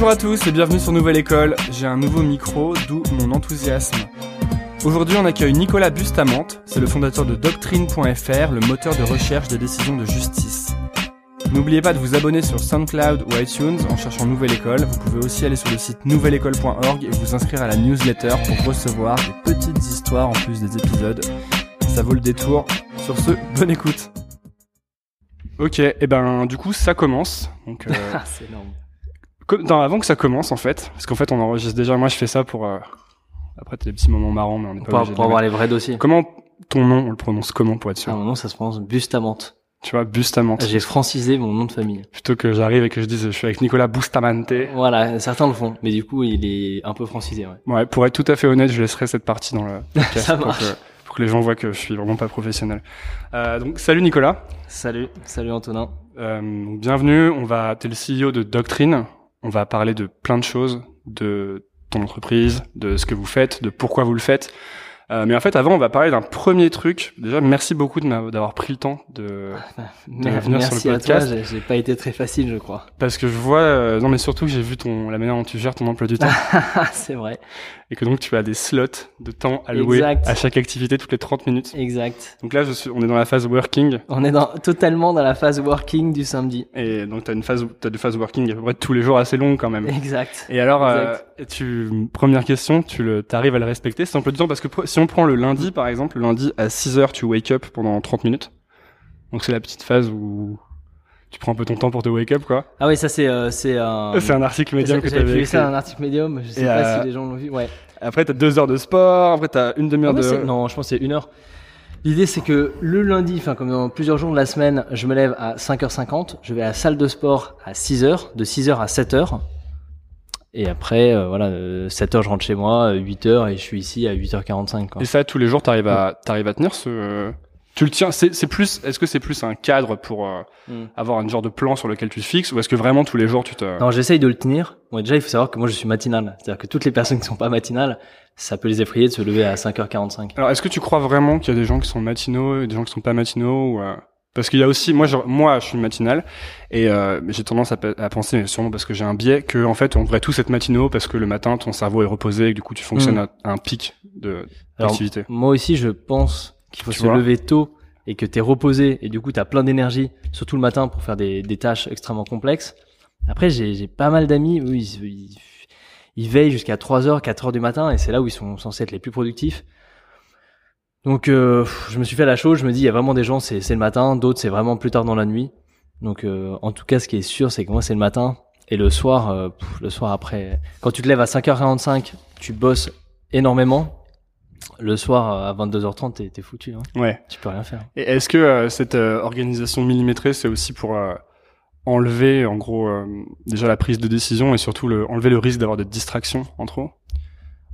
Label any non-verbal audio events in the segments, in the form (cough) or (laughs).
Bonjour à tous et bienvenue sur Nouvelle École. J'ai un nouveau micro, d'où mon enthousiasme. Aujourd'hui, on accueille Nicolas Bustamante, c'est le fondateur de Doctrine.fr, le moteur de recherche des décisions de justice. N'oubliez pas de vous abonner sur SoundCloud ou iTunes en cherchant Nouvelle École. Vous pouvez aussi aller sur le site nouvelleécole.org et vous inscrire à la newsletter pour recevoir des petites histoires en plus des épisodes. Ça vaut le détour. Sur ce, bonne écoute. Ok, et eh ben du coup ça commence. Euh, (laughs) c'est énorme. Non, avant que ça commence en fait, parce qu'en fait on enregistre déjà. Moi je fais ça pour. euh, Après t'as des petits moments marrants, mais on n'est pas Pour, pour avoir les vrais dossiers. Comment ton nom, on le prononce comment pour être sûr Ah, mon nom, ça se prononce Bustamante. Tu vois, Bustamante. J'ai francisé mon nom de famille. Plutôt que j'arrive et que je dise je suis avec Nicolas Bustamante. Voilà, certains le font, mais du coup, il est un peu francisé, ouais. Ouais, pour être tout à fait honnête, je laisserai cette partie dans le (laughs) podcast Ça pour, marche. que, pour que les gens voient que je suis vraiment pas professionnel. Euh, donc salut Nicolas, Salut, salut Antonin. euh, bienvenue. On va, t'es le CEO de Doctrine. On va parler de plein de choses, de ton entreprise, de ce que vous faites, de pourquoi vous le faites. Euh, mais en fait, avant, on va parler d'un premier truc. Déjà, merci beaucoup d'avoir pris le temps de, Mer- venir sur Merci le à toi, podcast. j'ai pas été très facile, je crois. parce que je vois, euh, non mais surtout que j'ai vu ton la manière dont tu gères ton emploi du temps. (laughs) c'est vrai, et que donc tu as des slots de temps alloués Exact. à chaque activité toutes les 30 minutes. exact. Donc là, je suis, on est dans la phase working On est dans, totalement dans la phase working du samedi. et donc tu as une phase, t'as des phases working à peu près tous les jours assez longues quand même. Exact. Et alors, euh, tu, première question, tu le, t'arrives à le respecter, c'est emploi du temps? Parce que si on prend le lundi par exemple, le lundi à 6 heures, tu wake up pendant 30 minutes. Donc c'est la petite phase où tu prends un peu ton temps pour te wake up quoi. Ah oui, ça c'est, euh, c'est un. c'est un article médium que tu J'avais avais vu écrit. ça, un article médium. Je sais Et, pas euh, si les gens l'ont vu. Ouais. Après t'as deux heures de sport, après t'as une demi-heure Ah de. c'est- Non, je pense que c'est une heure. L'idée, c'est que le lundi, enfin, comme dans plusieurs jours de la semaine, je me lève à 5h50, je vais à la salle de sport à 6h, de 6h à 7h. Et après, euh, voilà, 7h, je rentre chez moi, 8h, et je suis ici à 8h45, quoi. Et ça, tous les jours, t'arrives à, t'arrives à tenir ce. Tu le tiens. C'est, c'est plus. Est-ce que c'est plus un cadre pour euh, Mm. avoir un genre de plan sur lequel tu te fixes, ou est-ce que vraiment tous les jours tu te. Non, j'essaye de le tenir. Bon, déjà, il faut savoir que moi, je suis matinal. C'est-à-dire que toutes les personnes qui sont pas matinales, ça peut les effrayer de se lever à 5h45. Alors, est-ce que tu crois vraiment qu'il y a des gens qui sont matinaux et des gens qui sont pas matinaux ou, euh, Parce qu'il y a aussi, moi, genre, moi, je suis matinal et euh, j'ai tendance à, pe- à penser, mais sûrement parce que j'ai un biais, que en fait, on devrait tous être matinaux parce que le matin, ton cerveau est reposé et que du coup, tu fonctionnes Mm. à, à un pic de d'activité. Moi aussi, je pense qu'il faut Tu se lever tôt et que t'es reposé et du coup t'as plein d'énergie, surtout le matin pour faire des, des tâches extrêmement complexes. Après, j'ai pas mal d'amis, ils, ils, ils veillent jusqu'à 3h, 4h du matin et c'est là où ils sont censés être les plus productifs. Donc, euh, je me suis fait la chose, je me dis, il y a vraiment des gens, c'est c'est le matin, d'autres, c'est vraiment plus tard dans la nuit. Donc, euh, en tout cas, ce qui est sûr, c'est que moi, c'est le matin et le soir, euh, pff, le soir après, quand tu te lèves à 5h45, tu bosses énormément. Le soir euh, à 22h30, t'es t'es foutu. Hein. Ouais. Tu peux rien faire. Et est-ce que euh, cette euh, organisation millimétrée, c'est aussi pour euh, enlever, en gros, euh, déjà la prise de décision et surtout le, enlever le risque d'avoir des distractions en trop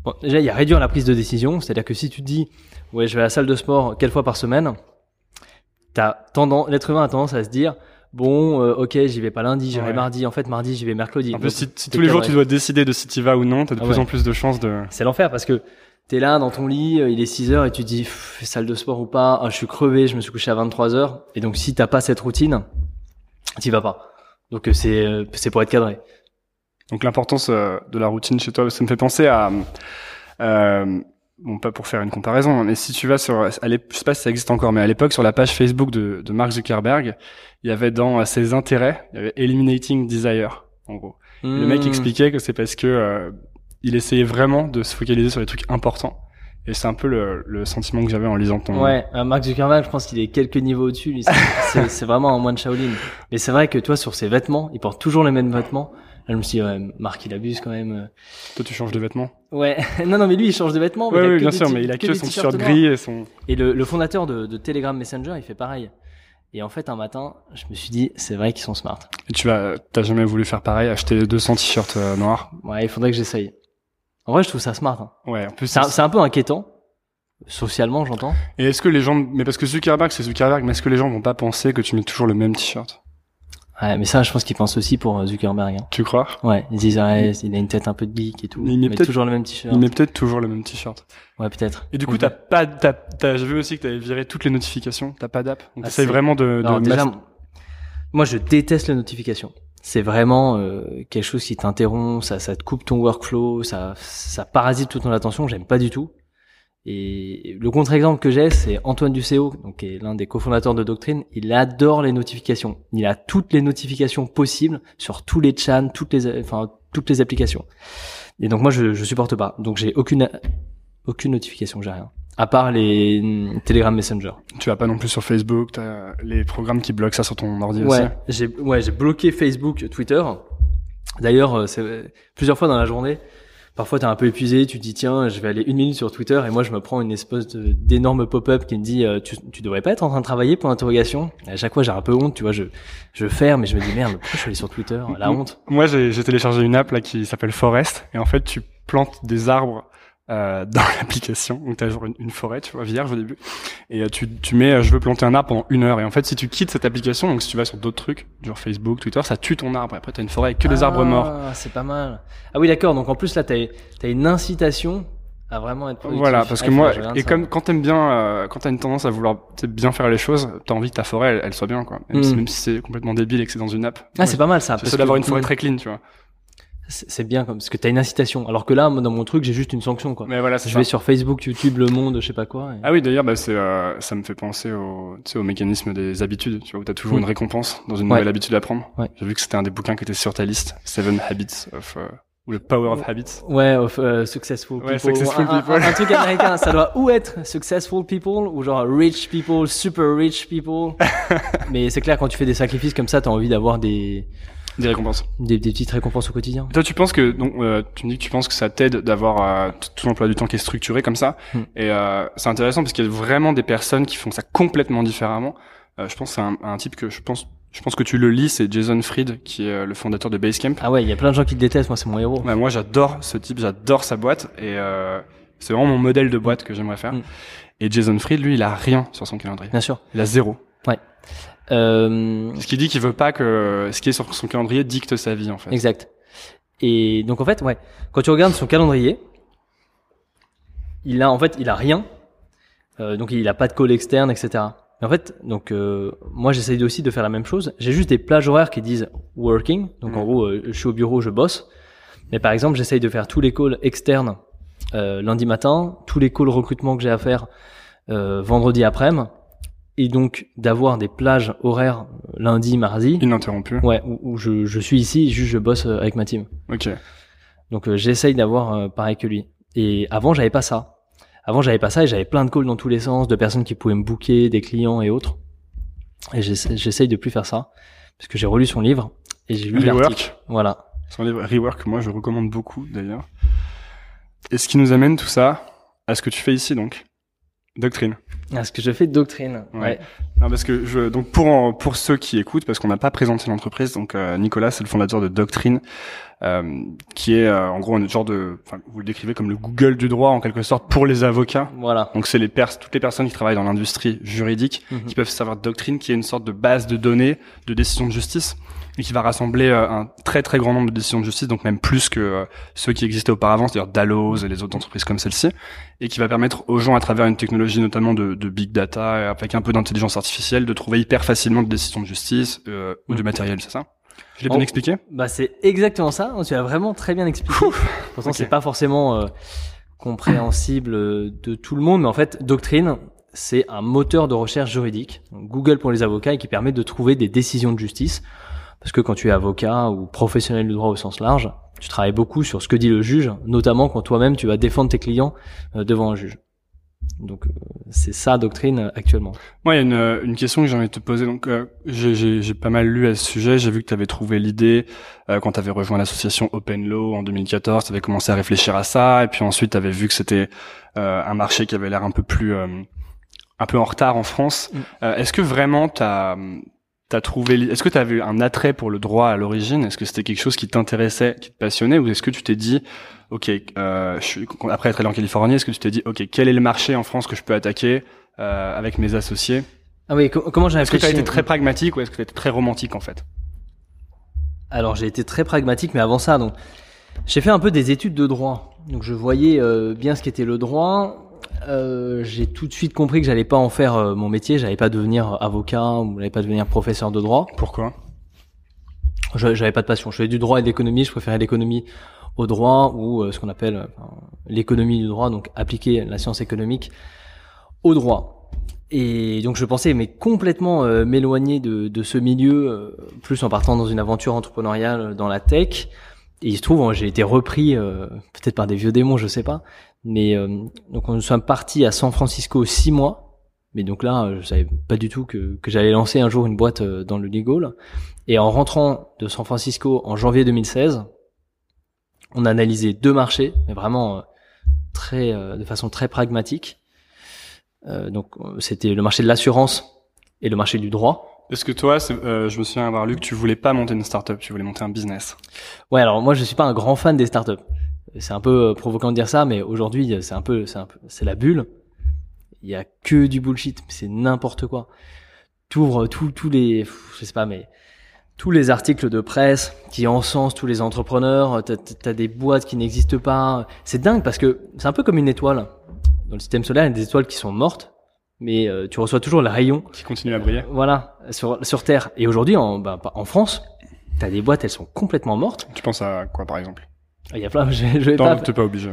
Bon, déjà, il y a réduire la prise de décision. C'est-à-dire que si tu te dis, ouais, je vais à la salle de sport quelle fois par semaine, t'as tendance, l'être humain a tendance à se dire, bon, euh, ok, j'y vais pas lundi, j'irai Ouais. mardi. En fait, mardi, j'y vais mercredi. En plus, si, tous les jours tu dois décider de si tu vas ou non, t'as de Ah plus ouais. en plus de chances de. C'est l'enfer parce que t'es là dans ton lit, euh, il est 6 heures et tu te dis Pff, salle de sport ou pas, ah, je suis crevé, je me suis couché à 23 heures et donc si t'as pas cette routine, t'y vas pas. Donc euh, c'est euh, c'est pour être cadré. Donc l'importance de la routine chez toi, ça me fait penser à, euh, bon pas pour faire une comparaison, hein, mais si tu vas sur, à je sais pas si ça existe encore, mais à l'époque sur la page Facebook de, de Mark Zuckerberg, il y avait dans euh, ses intérêts, il y avait Eliminating Desire, en gros. Le mec Hmm. expliquait que c'est parce que euh, il essayait vraiment de se focaliser sur les trucs importants. Et c'est un peu le, le sentiment que j'avais en lisant ton. Ouais, euh, Mark Zuckerberg, je pense qu'il est quelques niveaux au-dessus. (laughs) c'est vraiment un moine Shaolin. Mais c'est vrai que toi, sur ses vêtements, il porte toujours les mêmes vêtements. Là, je me suis dit, ouais, Marc, il abuse quand même. Toi, tu changes de vêtements. Ouais, (laughs) non, non, mais lui, il change de vêtements. mais Ouais, il a oui, que bien sûr, mais il a que, des son t-shirt gris et son. Et le, le fondateur de, de Telegram Messenger, il fait pareil. Et en fait, un matin, je me suis dit, c'est vrai qu'ils sont smart. Et tu vas, t'as jamais voulu faire pareil, acheter 200 t-shirts euh, noirs. Ouais, il faudrait que j'essaye. En vrai, je trouve ça smart. hein. Ouais, en plus. C'est un, c'est un peu inquiétant. Socialement, j'entends. Et est-ce que les gens, mais parce que Zuckerberg, c'est Zuckerberg, mais est-ce que les gens vont pas penser que tu mets toujours le même t-shirt? Ouais, mais ça, je pense qu'ils pensent aussi pour euh, Zuckerberg. hein. Tu crois? Ouais, ils disent, ouais, il a une tête un peu de geek et tout. Il met toujours le même t-shirt. Il met peut-être toujours le même t-shirt. Ouais, peut-être. Et du coup, t'as pas, t'as, t'as, j'ai vu aussi que t'avais viré toutes les notifications. T'as pas d'app. Donc Ah, t'essayes vraiment de, de déjà, mas- moi, je déteste les notifications. c'est vraiment euh, quelque chose qui t'interrompt, ça, ça te coupe ton workflow, ça, ça parasite toute ton attention. J'aime pas du tout. Et le contre-exemple que j'ai, c'est Antoine Ducéo, donc qui est l'un des cofondateurs de Doctrine. Il adore les notifications. Il a toutes les notifications possibles sur tous les chats, toutes les, enfin toutes les applications. Et donc moi, je, je supporte pas. Donc j'ai aucune aucune notification, j'ai rien. À part les mm, Telegram Messenger. Tu vas pas non plus sur Facebook, t'as les programmes qui bloquent ça sur ton ordi Ouais, aussi. j'ai ouais, j'ai bloqué Facebook, Twitter. D'ailleurs, euh, c'est plusieurs fois dans la journée. Parfois, t'es un peu épuisé, tu dis tiens, je vais aller une minute sur Twitter et moi je me prends une espèce d'énorme pop-up qui me dit euh, tu, tu devrais pas être en train de travailler pour l'interrogation. À chaque fois, j'ai un peu honte, tu vois, je je ferme et je me dis merde, pourquoi je suis allé sur Twitter? La honte. Moi, j'ai téléchargé une app là qui s'appelle Forest et en fait, tu plantes des arbres euh, (laughs) dans l'application. Donc, t'as genre une, une forêt, tu vois, vierge au début, et euh, tu, tu mets, euh, je veux planter un arbre pendant une heure. Et en fait, si tu quittes cette application, donc si tu vas sur d'autres trucs, genre Facebook, Twitter, ça tue ton arbre. Et après, t'as une forêt avec que des arbres morts. Ah, c'est pas mal. Ah oui, d'accord. Donc en plus là, t'as as une incitation à vraiment être productif. Voilà, parce que moi, que et ça. comme quand t'aimes bien, euh, quand t'as une tendance à vouloir tu bien faire les choses, t'as envie que ta forêt elle, elle soit bien, quoi. Même, Mm. si, même si c'est complètement débile et que c'est dans une app. ah, c'est pas mal ça. C'est parce ça d'avoir que- une forêt Mm. très clean, tu vois. C'est bien comme parce que t'as une incitation. Alors que là, moi, dans mon truc, j'ai juste une sanction quoi. Mais voilà, Je ça. vais sur Facebook, YouTube, Le Monde, je sais pas quoi. et- Ah oui, d'ailleurs, bah, c'est, euh, ça me fait penser au, tu sais, au mécanisme des habitudes, tu vois, où t'as toujours Mm. une récompense dans une Ouais. nouvelle habitude à prendre. Ouais. J'ai vu que c'était un des bouquins qui était sur ta liste, Seven Habits of, euh, ou le Power of Habits. Ouais, of, euh, successful Ouais, people. successful Un- un- people. Un, truc (laughs) américain, ça doit ou être successful people ou genre rich people, super rich people. (laughs) Mais c'est clair, quand tu fais des sacrifices comme ça, t'as envie d'avoir des, Des récompenses. des des petites récompenses au quotidien. Toi, tu penses que, donc, euh, tu me dis que tu penses que ça t'aide d'avoir euh, tout l'emploi du temps qui est structuré comme ça. Mm. Et euh, c'est intéressant parce qu'il y a vraiment des personnes qui font ça complètement différemment. Euh, je pense que c'est un, un type que je pense, je pense que tu le lis, c'est Jason Fried, qui est euh, le fondateur de Basecamp. Ah ouais, il y a plein de gens qui le détestent. Moi, c'est mon héros. Ouais, moi, j'adore ce type, j'adore sa boîte et euh, c'est vraiment mon modèle de boîte que j'aimerais faire. Mm. Et Jason Fried, lui, il a rien sur son calendrier. Bien sûr. Il a zéro. Euh, Ce qui dit qu'il veut pas que ce qui est sur son calendrier dicte sa vie, en fait. Exact. Et donc en fait, ouais, quand tu regardes son calendrier, il a en fait, il a rien. Euh, donc il a pas de call externe, etc. Mais en fait, donc euh, moi j'essaye aussi de faire la même chose. J'ai juste des plages horaires qui disent working. Donc en gros, euh, je suis au bureau, je bosse. Mais par exemple, j'essaye de faire tous les calls externes euh, lundi matin, tous les calls recrutement que j'ai à faire euh, vendredi après-midi, et donc d'avoir des plages horaires lundi, mardi. Ininterrompu. Ouais, où, où je, je suis ici, juste je bosse euh, avec ma team. Ok. Donc euh, j'essaye d'avoir euh, pareil que lui. Et avant j'avais pas ça. Avant j'avais pas ça et j'avais plein de calls dans tous les sens, de personnes qui pouvaient me booker, des clients et autres. Et j'essa- j'essaye de plus faire ça parce que j'ai relu son livre et j'ai lu l'article. Rework. Voilà. Son livre Rework, moi, je recommande beaucoup, d'ailleurs. Et ce qui nous amène tout ça à ce que tu fais ici, donc. Doctrine. Ah, ce que je fais de doctrine. Ouais. Ouais. Non, parce que je, donc pour en- pour ceux qui écoutent, parce qu'on n'a pas présenté l'entreprise, donc euh, Nicolas, c'est le fondateur de Doctrine, euh, qui est euh, en gros un genre de, vous le décrivez comme le Google du droit en quelque sorte pour les avocats. Voilà. Donc c'est les pers toutes les personnes qui travaillent dans l'industrie juridique Mhm. qui peuvent savoir Doctrine, qui est une sorte de base de données de décisions de justice et qui va rassembler euh, un très très grand nombre de décisions de justice, donc même plus que euh, ceux qui existaient auparavant, c'est-à-dire Dalloz et les autres entreprises comme celle-ci, et qui va permettre aux gens, à travers une technologie notamment de, de big data, avec un peu d'intelligence artificielle, de trouver hyper facilement des décisions de justice euh, ou du Mhm. matériel, c'est ça? Je l'ai bien expliqué Bah c'est exactement ça. Tu as vraiment très bien expliqué. Pourtant c'est pas forcément euh, compréhensible euh, de tout le monde, mais en fait Doctrine c'est un moteur de recherche juridique, Google pour les avocats, et qui permet de trouver des décisions de justice. Parce que quand tu es avocat ou professionnel du droit au sens large, tu travailles beaucoup sur ce que dit le juge, notamment quand toi-même tu vas défendre tes clients euh, devant un juge. Donc euh, c'est ça Doctrine euh, actuellement. Moi, il y a une, euh, une question que j'ai envie de te poser. Donc, euh, j'ai- pas mal lu à ce sujet. J'ai vu que tu avais trouvé l'idée euh, quand tu avais rejoint l'association Open Law en 2014. Tu avais commencé à réfléchir à ça, et puis ensuite, tu avais vu que c'était euh, un marché qui avait l'air un peu plus, euh, un peu en retard en France. Mm. Euh, Est-ce que vraiment t'as T'as trouvé, est-ce que tu avais un attrait pour le droit à l'origine? Est-ce que c'était quelque chose qui t'intéressait, qui te passionnait, ou est-ce que tu t'es dit, ok, euh, je suis, après être allé en Californie, est-ce que tu t'es dit, ok, quel est le marché en France que je peux attaquer euh, avec mes associés? Ah oui, co- comment j'ai Est-ce que tu as réfléchi été très pragmatique ou est-ce que tu as été très romantique en fait? Alors j'ai été très pragmatique, mais avant ça, donc j'ai fait un peu des études de droit. Donc je voyais euh, bien ce qu'était le droit. Euh, j'ai tout de suite compris que j'allais pas en faire euh, mon métier, j'allais pas devenir avocat ou j'allais pas devenir professeur de droit. Pourquoi? J'avais pas de passion. Je faisais du droit et de l'économie. Je préférais l'économie au droit ou euh, ce qu'on appelle euh, l'économie du droit, donc appliquer la science économique au droit. Et donc je pensais mais complètement euh, m'éloigner de, de ce milieu, euh, plus en partant dans une aventure entrepreneuriale dans la tech. Et il se trouve, hein, j'ai été repris euh, peut-être par des vieux démons, je sais pas. Mais euh, donc nous sommes partis à San Francisco six mois. Mais donc là, je savais pas du tout que, que j'allais lancer un jour une boîte dans le legal. Et en rentrant de San Francisco en janvier 2016, on a analysé deux marchés, mais vraiment euh, très, euh, de façon très pragmatique. Euh, donc c'était le marché de l'assurance et le marché du droit. Est-ce que toi, euh, je me souviens avoir lu que tu voulais pas monter une startup, tu voulais monter un business. Ouais, alors moi je suis pas un grand fan des startups. C'est un peu provoquant de dire ça, mais aujourd'hui c'est un peu, c'est un peu, c'est la bulle. Il y a que du bullshit, c'est n'importe quoi. T'ouvres tous tous les, je sais pas, mais tous les articles de presse qui encensent tous les entrepreneurs. T'as as des boîtes qui n'existent pas. C'est dingue parce que c'est un peu comme une étoile. Dans le système solaire, il y a des étoiles qui sont mortes, mais euh, tu reçois toujours le rayon Qui continue à briller. voilà, sur, sur Terre. Et aujourd'hui, en, bah, en France, t'as des boîtes, elles sont complètement mortes. Tu penses à quoi, par exemple? Il y a plein, je, (laughs) je vais Non, pas. t'es pas obligé.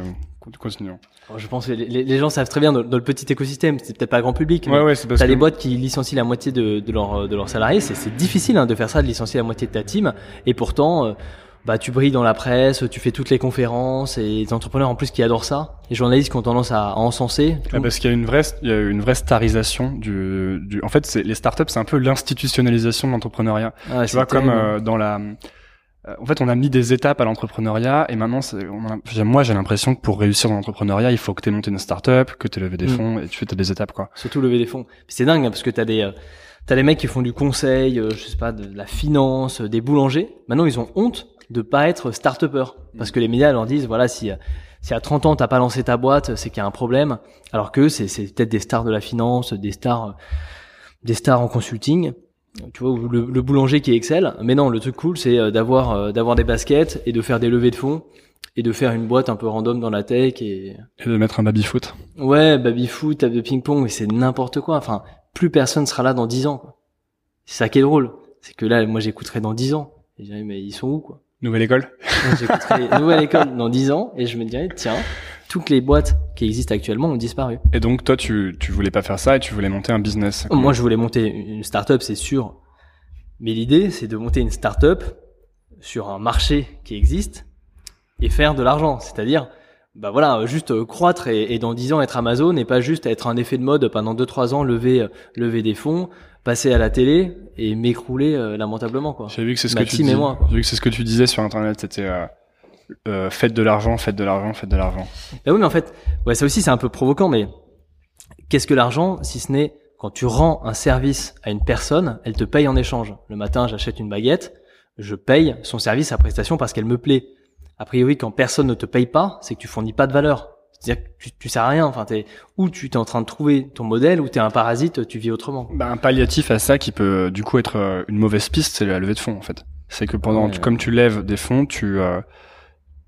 Continuons. Je pense que les, les- les gens savent très bien dans, dans le petit écosystème, c'est peut-être pas grand public, mais Ouais, ouais, c'est parce t'as que. des boîtes qui licencient la moitié de, de, leurs de leurs salariés. C'est difficile hein, de faire ça, de licencier la moitié de ta team. Et pourtant, euh, bah, tu brilles dans la presse, tu fais toutes les conférences, et les entrepreneurs en plus qui adorent ça. Les journalistes qui ont tendance à, à encenser. tout. Ah, parce qu'il y a une vraie, il y a une vraie starisation du, du. En fait, c'est les startups, c'est un peu l'institutionnalisation de l'entrepreneuriat. Ah ouais, Tu vois, comme euh, dans la. Euh, En fait, on a mis des étapes à l'entrepreneuriat et maintenant, c'est- on a- moi, j'ai l'impression que pour réussir dans l'entrepreneuriat, il faut que tu aies monté une startup, que tu aies levé des Mm. fonds et tu fais des étapes, quoi. Surtout lever des fonds. C'est dingue hein, parce que t'as des euh, t'as mecs qui font du conseil, euh, je sais pas, de la finance, euh, des boulangers. Maintenant, ils ont honte de pas être start parce que les médias leur disent voilà si si à 30 ans t'as pas lancé ta boîte, c'est qu'il y a un problème. Alors que c'est c'est peut-être des stars de la finance, des stars des stars en consulting. Tu vois, le, le boulanger qui excelle. Mais non, le truc cool, c'est euh, d'avoir euh, d'avoir des baskets et de faire des levées de fonds et de faire une boîte un peu random dans la tech et Et de mettre un baby foot. Ouais, baby foot, table de ping-pong, mais c'est n'importe quoi. Enfin, plus personne sera là dans 10 ans. C'est ça qui est drôle. C'est que là, moi, j'écouterai dans 10 ans. Et je dirais, mais ils sont où, quoi? Nouvelle école? J'écouterai (laughs) Nouvelle École dans 10 ans et je me dirais, tiens, toutes les boîtes qui existent actuellement ont disparu. Et donc, toi, tu, tu voulais pas faire ça et tu voulais monter un business. Moi, je voulais monter une start-up, c'est sûr. Mais l'idée, c'est de monter une start-up sur un marché qui existe et faire de l'argent. C'est-à-dire, bah voilà, juste croître et, et dans 10 ans être Amazon et pas juste être un effet de mode pendant 2-3 ans, lever, lever des fonds, passer à la télé et m'écrouler euh, lamentablement, quoi. J'ai vu que c'est ce que tu Maxime et dis. moi, quoi. J'ai vu que c'est ce que tu disais sur internet. C'était euh, euh, faites de l'argent, faites de l'argent, faites de l'argent. Bah oui, mais en fait, ouais, ça aussi c'est un peu provoquant, mais qu'est-ce que l'argent si ce n'est quand tu rends un service à une personne, elle te paye en échange. Le matin, j'achète une baguette, je paye son service à prestation parce qu'elle me plaît. A priori, quand personne ne te paye pas, c'est que tu fournis pas de valeur. C'est-à-dire que tu, tu sers à rien. Enfin, t'es, ou tu es en train de trouver ton modèle, ou tu es un parasite, tu vis autrement. Bah, un palliatif à ça qui peut du coup être euh, une mauvaise piste, c'est la levée de fonds en fait. C'est que pendant, Ouais. tu- comme tu lèves des fonds, tu euh,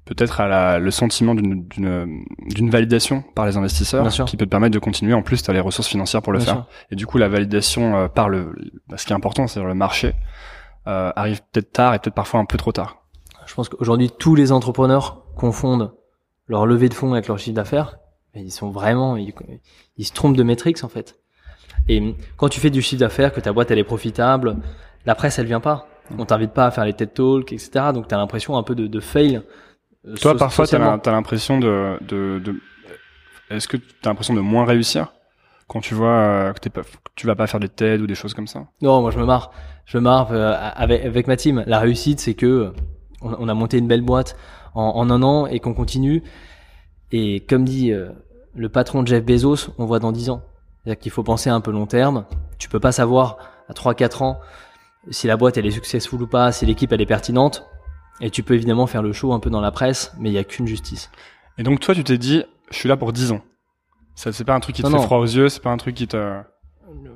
peut-être à la, le sentiment d'une validation par les investisseurs qui peut te permettre de continuer. En plus, tu as les ressources financières pour le Bien faire. sûr. Et du coup, la validation euh, par le, bah, ce qui est important, c'est le marché, euh, arrive peut-être tard et peut-être parfois un peu trop tard. Je pense qu'aujourd'hui, tous les entrepreneurs confondent leur levée de fonds avec leur chiffre d'affaires. Mais ils sont vraiment, ils, ils se trompent de métriques en fait. Et quand tu fais du chiffre d'affaires, que ta boîte elle est profitable, la presse elle vient pas. On t'invite pas à faire les TED Talks, etc. Donc t'as l'impression un peu de, de fail. Euh, Toi, so- parfois, t'as socialement. l'im- t'as l'impression de, de, de est-ce que t'as l'impression de moins réussir quand tu vois euh, que, t'es pas, que tu vas pas faire des TED ou des choses comme ça? Non, moi je me marre. Je me marre euh, avec, avec ma team. La réussite, c'est que on, on a monté une belle boîte en, en un an et qu'on continue. Et comme dit euh, le patron de Jeff Bezos, on voit dans 10 ans. C'est-à-dire qu'il faut penser un peu long terme. Tu peux pas savoir à 3-4 ans si la boîte elle est successful ou pas, si l'équipe elle est pertinente. Et tu peux évidemment faire le show un peu dans la presse, mais il y a qu'une justice. Et donc toi, tu t'es dit, je suis là pour 10 ans. Ça, c'est pas un truc qui te Non, fait non. froid aux yeux, c'est pas un truc qui te.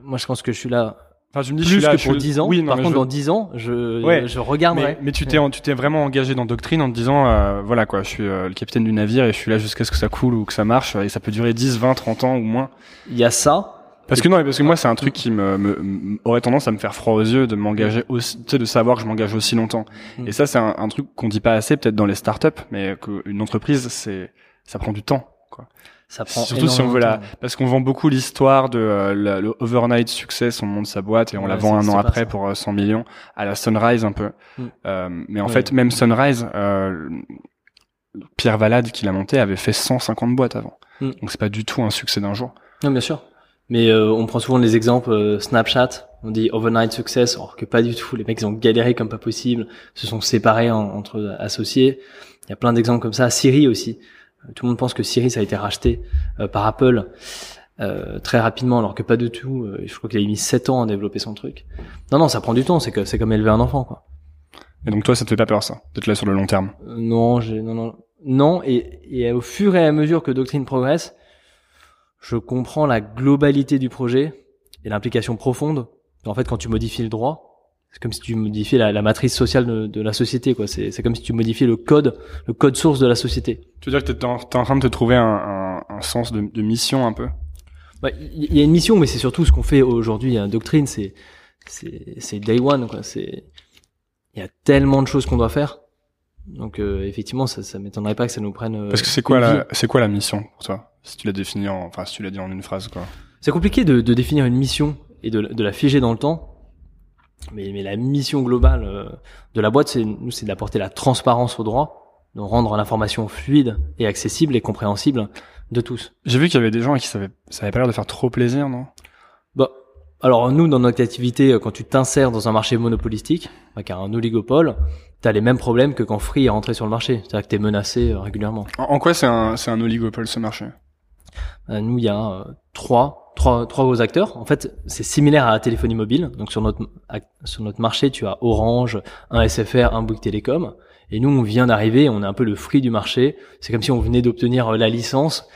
Moi je pense que je suis là Enfin, tu me dis, je plus suis là que je pour suis- 10 ans. Oui, non, Par contre je- dans 10 ans, je, Ouais. je regarderai. Mais, mais tu t'es, tu t'es vraiment engagé dans Doctrine en te disant, euh, voilà quoi, je suis euh, le capitaine du navire et je suis là jusqu'à ce que ça coule ou que ça marche et ça peut durer 10, 20, 30 ans ou moins. Il y a ça. Parce que non, parce que moi c'est un truc qui me, me- aurait tendance à me faire froid aux yeux de m'engager aussi, tu sais, de savoir que je m'engage aussi longtemps. Mm. Et ça c'est un, un truc qu'on dit pas assez peut-être dans les startups, mais qu'une entreprise c'est ça prend du temps. Quoi. Ça prend Surtout si on veut la, parce qu'on vend beaucoup l'histoire de euh, la- le overnight success, on monte sa boîte et on la vend un an après ça. pour euh, 100 millions à la Sunrise un peu. Mm. Euh, mais en Ouais. fait même Sunrise, euh, Pierre Valade qui l'a monté avait fait 150 boîtes avant. Mm. Donc c'est pas du tout un succès d'un jour. Non, bien sûr. Mais euh, on prend souvent les exemples euh, Snapchat, on dit overnight success, alors que pas du tout. Les mecs ils ont galéré comme pas possible, se sont séparés en- entre associés. Il y a plein d'exemples comme ça. Siri aussi. Euh, Tout le monde pense que Siri ça a été racheté euh, par Apple euh, très rapidement, alors que pas du tout. Euh, je crois qu'il a mis 7 ans à développer son truc. Non, non, ça prend du temps. C'est que c'est comme élever un enfant, quoi. Et donc toi ça te fait pas peur ça, d'être là sur le long terme? Non, j'ai non non non et, et au fur et à mesure que Doctrine progresse, je comprends la globalité du projet et l'implication profonde. En fait, quand tu modifies le droit, c'est comme si tu modifiais la, la matrice sociale de, de la société, quoi. C'est c'est comme si tu modifiais le code, le code source de la société. Tu veux dire que t'es en, t'es en train de te trouver un, un, un sens de, de mission un peu? Il y a une mission, mais c'est surtout ce qu'on fait aujourd'hui. à Doctrine, c'est c'est c'est day one, quoi. C'est il y a tellement de choses qu'on doit faire. Donc euh, effectivement, ça, ça m'étonnerait pas que ça nous prenne. euh, Parce que c'est quoi la c'est quoi la mission pour toi Si tu l'as défini en enfin si tu l'as dit en une phrase quoi? C'est compliqué de, de définir une mission et de, de la figer dans le temps. Mais, mais la mission globale euh, de la boîte, c'est nous, c'est d'apporter la transparence au droit, de rendre l'information fluide et accessible et compréhensible de tous. J'ai vu qu'il y avait des gens qui ça avait ça avait pas l'air de faire trop plaisir, non? Bah, alors nous, dans notre activité, euh, quand tu t'insères dans un marché monopolistique, bah, qui a un oligopole, t'as les mêmes problèmes que quand Free est rentré sur le marché. C'est-à-dire que t'es menacé euh, régulièrement. En, quoi c'est un c'est un oligopole ce marché? Euh, nous, il y a euh, trois, trois, trois gros acteurs. En fait, c'est similaire à la téléphonie mobile. Donc sur notre sur notre marché, tu as Orange, un SFR, un Bouygues Télécom. Et nous, on vient d'arriver, on est un peu le fruit du marché. C'est comme si on venait d'obtenir la licence.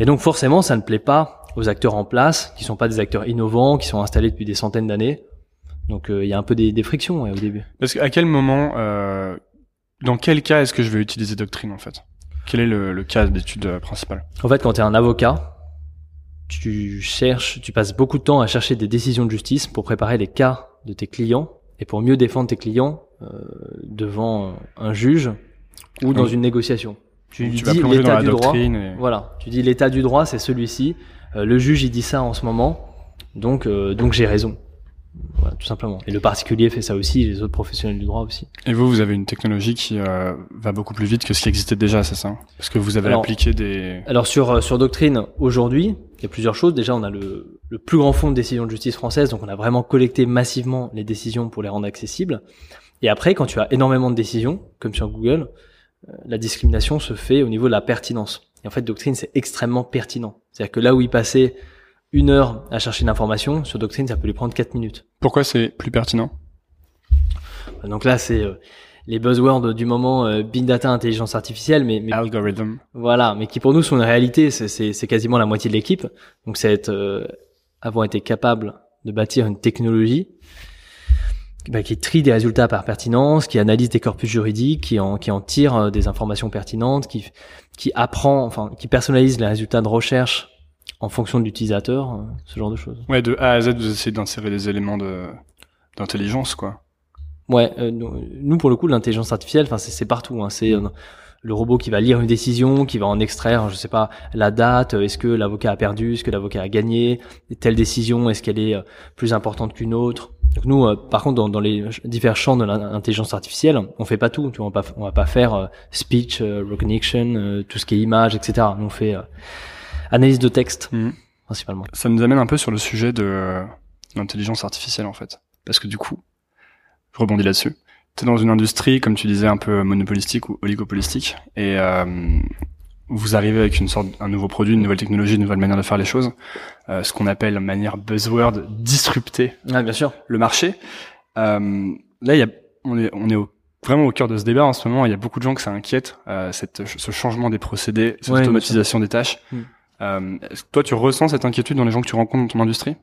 Et donc forcément, ça ne plaît pas aux acteurs en place, qui sont pas des acteurs innovants, qui sont installés depuis des centaines d'années. Donc euh, il y a un peu des, des frictions ouais, au début. Parce qu'à quel moment euh, dans quel cas est-ce que je vais utiliser Doctrine en fait? Quel est le, le cas d'étude euh, principal En fait, quand tu es un avocat, tu cherches, tu passes beaucoup de temps à chercher des décisions de justice pour préparer les cas de tes clients et pour mieux défendre tes clients euh, devant un juge ou dans Donc, une négociation. Tu, Tu vas dis l'état du droit. et... Voilà, tu dis l'état du droit, c'est celui-ci. Euh, le juge il dit ça en ce moment, donc euh, donc j'ai raison. Voilà, tout simplement. Et le particulier fait ça aussi, les autres professionnels du droit aussi. Et vous, vous avez une technologie qui euh, va beaucoup plus vite que ce qui existait déjà, c'est ça? Parce que vous avez Alors- appliqué des... Alors sur euh, sur Doctrine, aujourd'hui, il y a plusieurs choses. Déjà, on a le, le plus grand fonds de décision de justice française, donc on a vraiment collecté massivement les décisions pour les rendre accessibles. Et après, quand tu as énormément de décisions, comme sur Google, euh, la discrimination se fait au niveau de la pertinence. Et en fait, Doctrine, c'est extrêmement pertinent. C'est-à-dire que là où il passait une heure à chercher une information, sur Doctrine, ça peut lui prendre quatre minutes. Pourquoi c'est plus pertinent? Donc là, c'est euh, les buzzwords du moment, euh, big data, intelligence artificielle, mais, mais Algorithm. Voilà, mais qui pour nous sont une réalité, c'est quasiment la moitié de l'équipe. Donc c'est être, euh, avoir été capable de bâtir une technologie bah, qui trie des résultats par pertinence, qui analyse des corpus juridiques, qui en, qui en tire euh, des informations pertinentes, qui, qui apprend, enfin, qui personnalise les résultats de recherche en fonction de l'utilisateur, euh, ce genre de choses. Ouais, de A à Z, vous essayez d'insérer des éléments de d'intelligence, quoi. Ouais, euh, nous, pour le coup, l'intelligence artificielle, enfin c'est partout. Hein, c'est euh, le robot qui va lire une décision, qui va en extraire, je sais pas, la date. euh, Est-ce que l'avocat a perdu, est-ce que l'avocat a gagné, telle décision, est-ce qu'elle est plus importante qu'une autre. Donc nous, euh, par contre, dans, dans les divers champs de l'intelligence artificielle, on fait pas tout. Tu vois, on va pas, on va pas faire speech euh, recognition, euh, tout ce qui est image, etc. Nous, on fait euh, analyse de texte Mhm. principalement. Ça nous amène un peu sur le sujet de euh, l'intelligence artificielle, en fait. Parce que du coup, je rebondis là-dessus. T'es dans une industrie, comme tu disais, un peu monopolistique ou oligopolistique, et euh, vous arrivez avec une sorte, un nouveau produit, une nouvelle technologie, une nouvelle manière de faire les choses, euh, ce qu'on appelle de manière buzzword disrupter Ah, bien sûr. le marché. Euh, là, il y a, on est, on est au- vraiment au cœur de ce débat en ce moment. Il y a beaucoup de gens que ça inquiète, euh, cette, ce changement des procédés, cette Ouais, automatisation des tâches. Mm. Euh, est-ce que toi, tu ressens cette inquiétude dans les gens que tu rencontres dans ton industrie?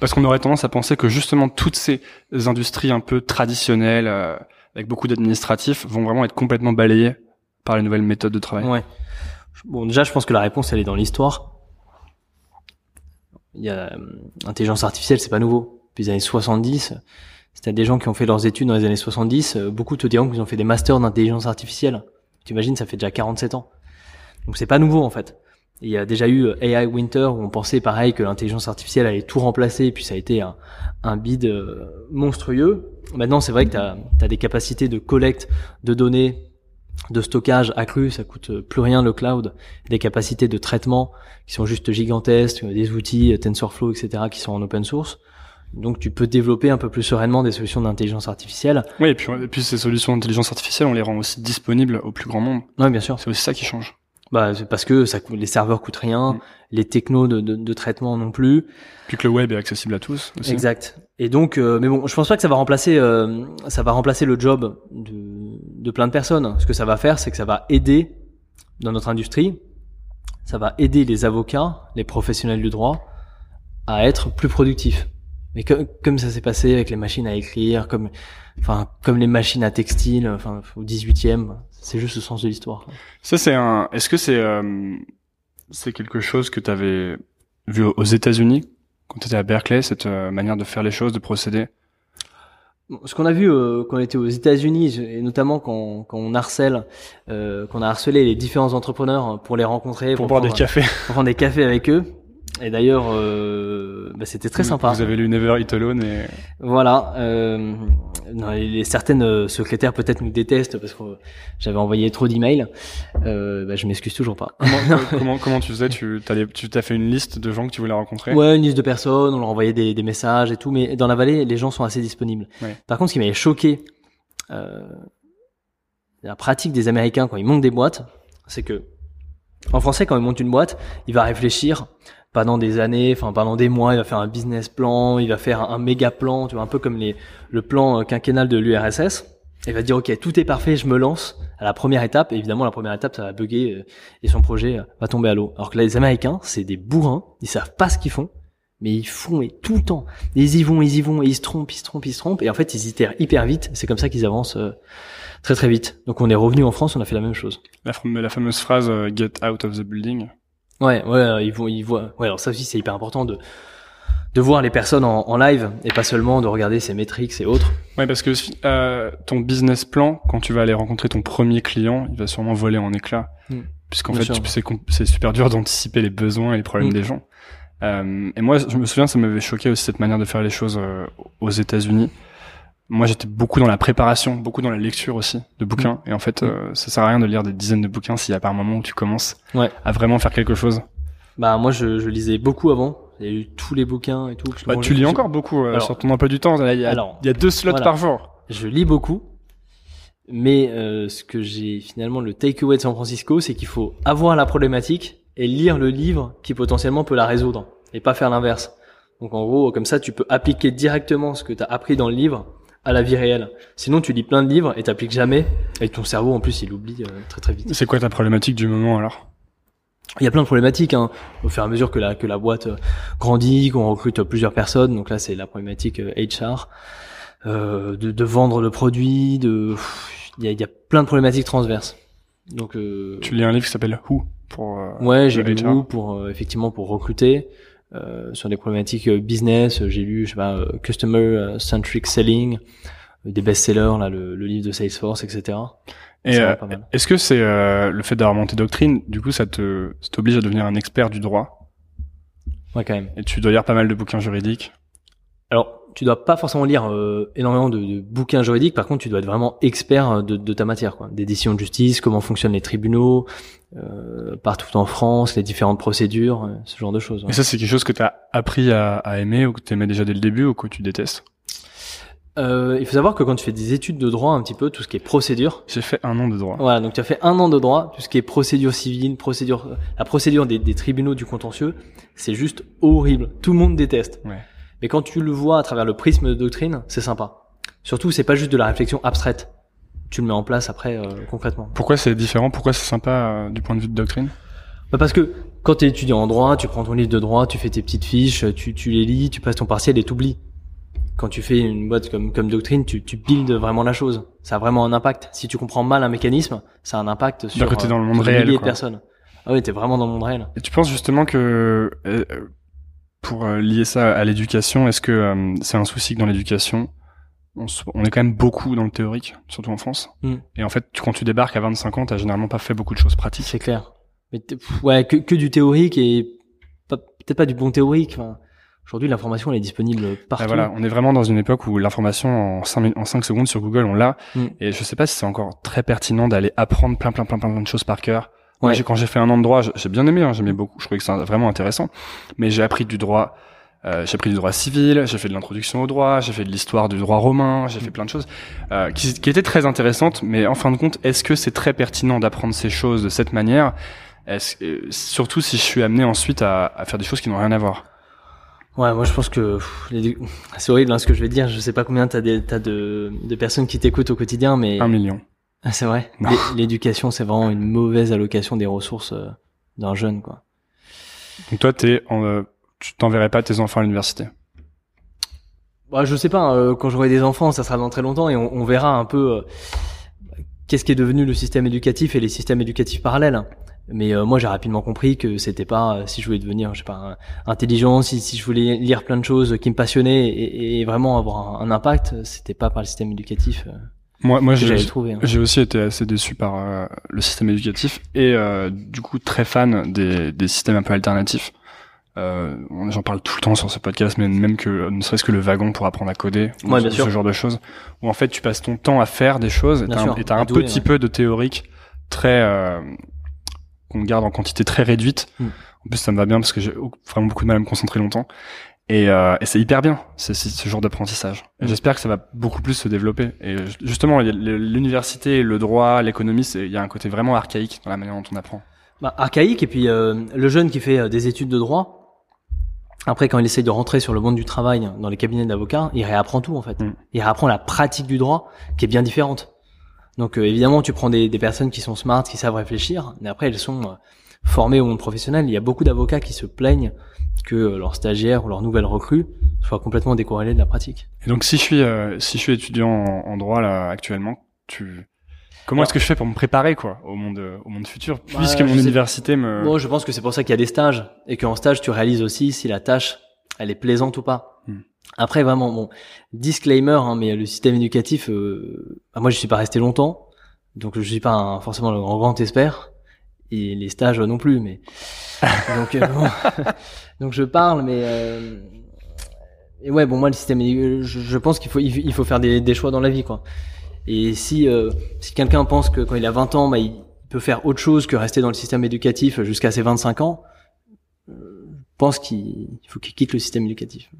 Parce qu'on aurait tendance à penser que justement toutes ces industries un peu traditionnelles, euh, avec beaucoup d'administratifs, vont vraiment être complètement balayées par les nouvelles méthodes de travail. Ouais. Bon, déjà, je pense que la réponse, elle est dans l'histoire. il y a euh, intelligence artificielle, c'est pas nouveau. Depuis les années 70, c'était des gens qui ont fait leurs études dans les années 70, euh, beaucoup te diront qu'ils ont fait des masters d'intelligence artificielle. Tu imagines, ça fait déjà 47 ans. Donc c'est pas nouveau en fait. Il y a déjà eu euh, AI Winter où on pensait pareil que l'intelligence artificielle allait tout remplacer, et puis ça a été un, un bid monstrueux. Maintenant, c'est vrai que tu as, des capacités de collecte de données, de stockage accrues, ça coûte plus rien le cloud, des capacités de traitement qui sont juste gigantesques, des outils TensorFlow, etc., qui sont en open source. Donc tu peux développer un peu plus sereinement des solutions d'intelligence artificielle. Oui, et puis, et puis ces solutions d'intelligence artificielle, on les rend aussi disponibles au plus grand nombre. Oui, bien sûr. C'est aussi ça qui change. Bah, parce que ça, les serveurs coûtent rien, mm. les technos de, de, de, traitement non plus. Puis que le web est accessible à tous. Aussi. Exact. Et donc, euh, mais bon, je pense pas que ça va remplacer, euh, ça va remplacer le job de, de plein de personnes. Ce que ça va faire, c'est que ça va aider dans notre industrie, ça va aider les avocats, les professionnels du droit, à être plus productifs. Mais comme ça s'est passé avec les machines à écrire, comme, enfin, comme les machines à textile, enfin, au 18e, c'est juste le sens de l'histoire. Ça, c'est un, est-ce que c'est, euh, c'est quelque chose que tu avais vu aux États-Unis quand tu étais à Berkeley, cette euh, manière de faire les choses, de procéder? Ce qu'on a vu euh, quand on était aux États-Unis, et notamment quand, quand on harcèle, euh, qu'on a harcelé les différents entrepreneurs pour les rencontrer, pour, boire des cafés, pour prendre des cafés avec eux, et d'ailleurs, euh, bah, c'était très sympa. Vous avez lu Never Eat Alone et voilà. Euh, non, les, certaines euh, secrétaires peut-être nous détestent parce que j'avais envoyé trop d'emails. Euh, bah, je m'excuse toujours pas. Comment, (laughs) comment, comment, tu faisais? Tu tu t'as fait une liste de gens que tu voulais rencontrer? Ouais, une liste de personnes. On leur envoyait des, des messages et tout. Mais dans la vallée, les gens sont assez disponibles. Par contre, ce qui m'avait choqué, euh, la pratique des Américains quand ils montent des boîtes, c'est que en français, quand ils montent une boîte, il va réfléchir pendant des années, enfin pendant des mois, il va faire un business plan, il va faire un, méga plan, tu vois, un peu comme les, le plan euh, quinquennal de l'URSS. Il va dire ok, tout est parfait, je me lance à la première étape. Évidemment, la première étape, ça va bugger euh, et son projet euh, va tomber à l'eau. Alors que là, les Américains, c'est des bourrins, ils savent pas ce qu'ils font, mais ils font et tout le temps. Ils y vont, ils y vont, et ils se trompent, ils se trompent, ils se trompent. Et en fait, ils itèrent hyper vite. C'est comme ça qu'ils avancent très très vite. Donc on est revenu en France, on a fait la même chose. La fameuse phrase "Get out of the building". Ouais, ouais, ils vont, ils voient. Ouais, alors ça aussi c'est hyper important de de voir les personnes en, en, live et pas seulement de regarder ces métriques et autres. Ouais, parce que euh, ton business plan, quand tu vas aller rencontrer ton premier client, il va sûrement voler en éclats, hmm. puisqu'en fait c'est super dur d'anticiper les besoins et les problèmes hmm. des gens. Euh, et moi, je me souviens, ça m'avait choqué aussi cette manière de faire les choses euh, aux États-Unis moi j'étais beaucoup dans la préparation, beaucoup dans la lecture aussi de bouquins. Mm. Et en fait, euh, ça sert à rien de lire des dizaines de bouquins s'il y a pas un moment où tu commences ouais. à vraiment faire quelque chose. Bah moi je, je lisais beaucoup avant. J'ai lu tous les bouquins et tout. Bah, tu lis encore beaucoup euh, sur ton emploi du temps. Il y a, alors, il y a deux slots par jour. Je lis beaucoup. Mais euh, ce que j'ai finalement le takeaway de San Francisco, c'est qu'il faut avoir la problématique et lire le livre qui potentiellement peut la résoudre et pas faire l'inverse. Donc en gros, comme ça, tu peux appliquer directement ce que tu as appris dans le livre à la vie réelle. Sinon, tu lis plein de livres et t'appliques jamais. Et ton cerveau, en plus, il oublie euh, très très vite. C'est quoi ta problématique du moment alors? Il y a plein de problématiques hein, au fur et à mesure que la que la boîte euh, grandit, qu'on recrute plusieurs personnes. Donc là, c'est la problématique HR, euh, de, de, vendre le produit. De il y a, y a, plein de problématiques transverses. Donc euh, tu lis un livre qui s'appelle Who pour ouais, j'ai lu Who pour effectivement pour recruter. Euh, sur des problématiques euh, business. J'ai lu, je sais pas, euh, Customer Centric Selling, des best-sellers, là, le, le, livre de Salesforce, etc. Et est-ce que c'est le fait d'avoir monté doctrine, du coup, ça te t'oblige à devenir un expert du droit? Ouais, quand même. Et tu dois lire pas mal de bouquins juridiques? Alors, tu dois pas forcément lire euh, énormément de, de, bouquins juridiques. Par contre, tu dois être vraiment expert euh, de, de ta matière, quoi. Des décisions de justice, comment fonctionnent les tribunaux, euh, partout en France, les différentes procédures, euh, ce genre de choses. Et ça, c'est quelque chose que tu as appris à, à, aimer ou que tu aimais déjà dès le début ou que tu détestes? Euh, il faut savoir que quand tu fais des études de droit, un petit peu tout ce qui est procédure. J'ai fait un an de droit. Voilà, donc tu as fait un an de droit, tout ce qui est procédure civile, procédure, la procédure des, des tribunaux du contentieux, c'est juste horrible. Tout le monde déteste. Ouais. Mais quand tu le vois à travers le prisme de doctrine, c'est sympa. Surtout, c'est pas juste de la réflexion abstraite. Tu le mets en place après euh, concrètement. Pourquoi c'est différent? Pourquoi c'est sympa euh, du point de vue de doctrine? Bah Parce que quand tu es étudiant en droit, tu prends ton livre de droit, tu fais tes petites fiches, tu, tu les lis, tu passes ton partiel et t'oublies. Quand tu fais une boîte comme, comme doctrine, tu, tu builds vraiment la chose. Ça a vraiment un impact. Si tu comprends mal un mécanisme, ça a un impact sur, côté dans le monde réel, milliers de personnes. Ah oui, t'es vraiment dans le monde réel. Et tu penses justement que pour euh, lier ça à l'éducation, est-ce que euh, c'est un souci que dans l'éducation, on, est quand même beaucoup dans le théorique, surtout en France. Mm. Et en fait, quand tu débarques à 25 ans, t'as généralement pas fait beaucoup de choses pratiques. C'est clair. Mais ouais, que, que du théorique et peut-être pas du bon théorique. Enfin, Aujourd'hui, l'information elle est disponible partout. Ah, voilà, on est vraiment dans une époque où l'information en 5, en 5 secondes sur Google, on l'a. Mm. Et je sais pas si c'est encore très pertinent d'aller apprendre plein, plein, plein, plein, plein de choses par cœur. Ouais. quand j'ai fait un an de droit, j'ai- bien aimé, hein, j'aimais beaucoup, je trouvais que c'était vraiment intéressant. Mais j'ai appris du droit, euh, j'ai appris du droit civil, j'ai fait de l'introduction au droit, j'ai fait de l'histoire du droit romain, j'ai fait plein de choses euh, qui, qui étaient très intéressantes. Mais en fin de compte, est-ce que c'est très pertinent d'apprendre ces choses de cette manière? Est-ce, euh, Surtout si je suis amené ensuite à, à faire des choses qui n'ont rien à voir? Ouais, moi je pense que pff, (laughs) c'est horrible hein, ce que je vais dire. Je sais pas combien t'as des t'as de, de personnes qui t'écoutent au quotidien, mais Un million. Ah, c'est vrai. L'éducation, c'est vraiment une mauvaise allocation des ressources euh, d'un jeune, quoi. Donc toi, t'es, euh, tu t'enverrais pas tes enfants à l'université? Bah, je sais pas. euh, quand j'aurai des enfants, ça sera dans très longtemps et on, on verra un peu qu'est-ce qui est devenu le système éducatif et les systèmes éducatifs parallèles. Mais euh, moi, j'ai rapidement compris que c'était pas euh, si je voulais devenir, je sais pas, intelligent, si, si je voulais lire plein de choses qui me passionnaient et, et vraiment avoir un, un impact, c'était pas par le système éducatif euh, Moi, moi, j'ai, hein. Aussi été assez déçu par euh, le système éducatif et euh, du coup très fan des, des systèmes un peu alternatifs. Euh, on- J'en parle tout le temps sur ce podcast, mais même que ne serait-ce que le wagon pour apprendre à coder, ou Ouais, ce, bien sûr. ce genre de choses, où en fait tu passes ton temps à faire des choses et t'as un, un petit ouais. peu de théorique très euh, qu'on garde en quantité très réduite. Mm. En plus ça me va bien parce que j'ai vraiment beaucoup de mal à me concentrer longtemps. Et, euh, et c'est hyper bien, c'est ce genre d'apprentissage. Mm. j'espère que ça va beaucoup plus se développer. Et ju- justement, l'université, le droit, l'économie, c'est- il y a un côté vraiment archaïque dans la manière dont on apprend. bah, archaïque et puis euh, le jeune qui fait euh, des études de droit après quand il essaye de rentrer sur le monde du travail dans les cabinets d'avocats il réapprend tout en fait Mm. il réapprend la pratique du droit qui est bien différente donc euh, évidemment tu prends des, des personnes qui sont smart qui savent réfléchir mais après elles sont euh, formées au monde professionnel il y a beaucoup d'avocats qui se plaignent que euh, leurs stagiaires ou leurs nouvelles recrues soient complètement décorrélés de la pratique Et donc, si je suis, euh, si je suis étudiant en, en droit là actuellement, tu, comment est-ce que je fais pour me préparer quoi au monde, au monde futur, puisque mon sais- université me. Bon, je pense que c'est pour ça qu'il y a des stages et qu'en stage tu réalises aussi si la tâche elle est plaisante ou pas. Hmm. Après vraiment bon disclaimer hein, mais le système éducatif euh, bah, moi je suis pas resté longtemps donc je suis pas un- forcément le grand, grand expert et les stages non plus mais (laughs) donc euh, bon. (laughs) donc je parle mais euh, et ouais bon moi le système je, je pense qu'il faut il faut faire des, des choix dans la vie quoi. Et si euh, si quelqu'un pense que quand il a 20 ans bah, il peut faire autre chose que rester dans le système éducatif jusqu'à ses 25 ans, je pense qu'il il faut qu'il quitte le système éducatif.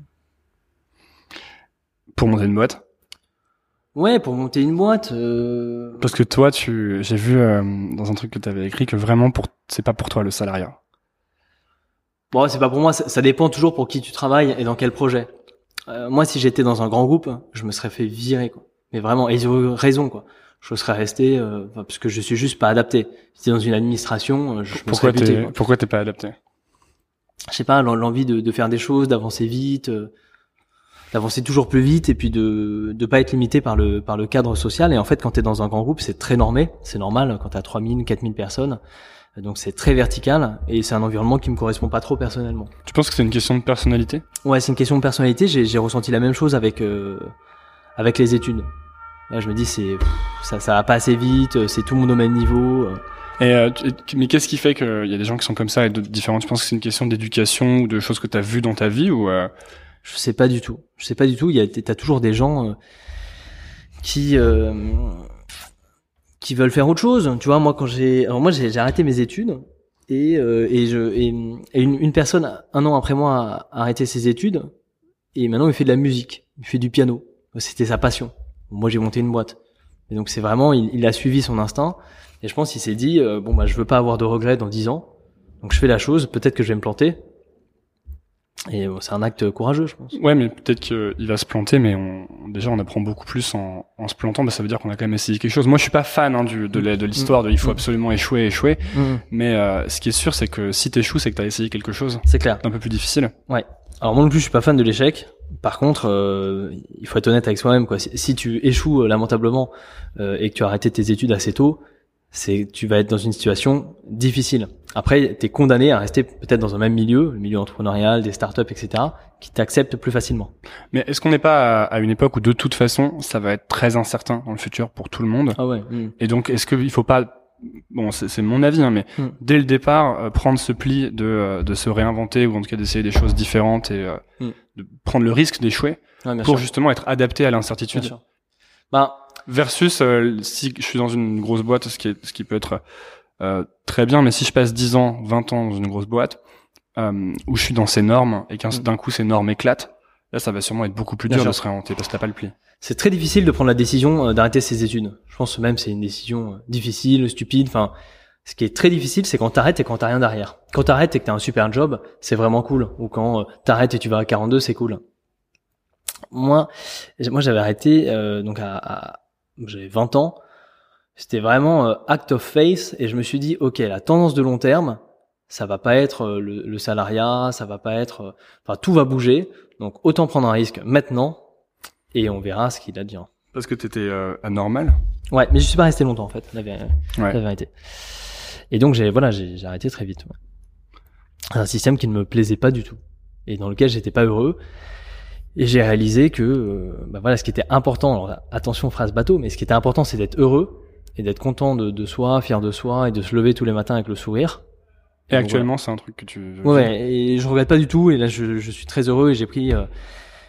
Pour monter une boîte? Ouais, pour monter une boîte. Euh... Parce que toi, tu, j'ai vu euh, dans un truc que tu avais écrit que vraiment pour, c'est pas pour toi le salariat. Bon, c'est pas pour moi. Ça, ça dépend toujours pour qui tu travailles et dans quel projet. Euh, moi, si j'étais dans un grand groupe, je me serais fait virer, quoi. Mais vraiment, et ils ont raison, quoi. Je serais resté euh, parce que je suis juste pas adapté. Si t'es dans une administration, euh, je me Pourquoi serais buté, t'es, quoi. pourquoi t'es pas adapté? Je sais pas, l'en- l'envie de, de faire des choses, d'avancer vite, euh, d'avancer toujours plus vite et puis de de pas être limité par le par le cadre social. Et en fait, quand tu es dans un grand groupe, c'est très normé, c'est normal quand tu as 3000, 4000 personnes. Donc c'est très vertical et c'est un environnement qui me correspond pas trop personnellement. Tu penses que c'est une question de personnalité? Ouais, c'est une question de personnalité. J'ai j'ai ressenti la même chose avec euh, avec les études. Là, je me dis c'est ça ça va pas assez vite, c'est tout le monde au même niveau. euh. Et euh, mais qu'est-ce qui fait qu'il y a des gens qui sont comme ça et d'autres différents? Tu penses que c'est une question d'éducation ou de choses que tu as vues dans ta vie ou euh, Je sais pas du tout. Je sais pas du tout. Il y a, t'as toujours des gens euh, qui euh, qui veulent faire autre chose. Tu vois, moi quand j'ai, alors moi j'ai arrêté mes études et et je et, et une, une personne un an après moi a arrêté ses études et maintenant il fait de la musique, il fait du piano. C'était sa passion. Moi j'ai monté une boîte. Et donc c'est vraiment, il, il a suivi son instinct et je pense qu'il s'est dit euh, bon bah je veux pas avoir de regrets dans dix ans, donc je fais la chose. Peut-être que je vais me planter. Et bon, c'est un acte courageux, je pense. Ouais, mais peut-être qu'il va se planter, mais on, déjà on apprend beaucoup plus en, en se plantant. Bah, ça veut dire qu'on a quand même essayé quelque chose. Moi, je suis pas fan hein, du, de l'histoire de il faut Mm. absolument échouer, échouer. Mhm. Mais euh, ce qui est sûr, c'est que si t'échoues, c'est que t'as essayé quelque chose C'est clair. d'un peu plus difficile. Alors moi non plus, je suis pas fan de l'échec. Par contre, euh, il faut être honnête avec soi-même. Quoi. Si, si tu échoues euh, lamentablement euh, et que tu as arrêté tes études assez tôt, c'est tu vas être dans une situation difficile. Après, tu es condamné à rester peut-être dans un même milieu, le milieu entrepreneurial, des startups, etc., qui t'acceptent plus facilement. Mais est-ce qu'on n'est pas à, une époque où de toute façon, ça va être très incertain dans le futur pour tout le monde Ah ouais. Hmm. Et donc, est-ce qu'il faut pas bon, c'est mon avis, hein, mais hmm. dès le départ, euh, prendre ce pli de, euh, de se réinventer ou en tout cas d'essayer des choses différentes et euh, hmm. de prendre le risque d'échouer pour justement être adapté à l'incertitude. Bah, versus si je suis dans une grosse boîte, ce qui est, ce qui peut être très bien, mais si je passe 10 ans, 20 ans dans une grosse boîte où je suis dans ces normes et qu'un hmm. d'un coup ces normes éclatent, là ça va sûrement être beaucoup plus dur de se réinventer parce que t'as pas le pli c'est très difficile de prendre la décision euh, d'arrêter ses études. Je pense même c'est une décision euh, difficile, stupide. Enfin, ce qui est très difficile, c'est quand t'arrêtes et quand t'as rien derrière. Quand t'arrêtes et que t'as un super job, c'est vraiment cool. Ou quand euh, t'arrêtes et tu vas à 42, c'est cool. Moi, moi j'avais arrêté donc à, j'avais 20 ans. C'était vraiment act of faith et je me suis dit ok la tendance de long terme, ça va pas être le, le salariat, ça va pas être, enfin tout va bouger. Donc autant prendre un risque maintenant et on verra ce qu'il a dit. Parce que t'étais euh, anormal? Ouais, mais je suis pas resté longtemps en fait, la, vérité. Et donc j'ai voilà, j'ai arrêté très vite. Un système qui ne me plaisait pas du tout et dans lequel j'étais pas heureux. Et j'ai réalisé que euh, bah voilà, ce qui était important. Alors, attention phrase bateau, mais ce qui était important, c'est d'être heureux et d'être content de, de, soi, fier de soi et de se lever tous les matins avec le sourire. Et, actuellement, c'est un truc que tu. Ouais, et je regrette pas du tout. Et là, je, je suis très heureux et j'ai pris. Euh,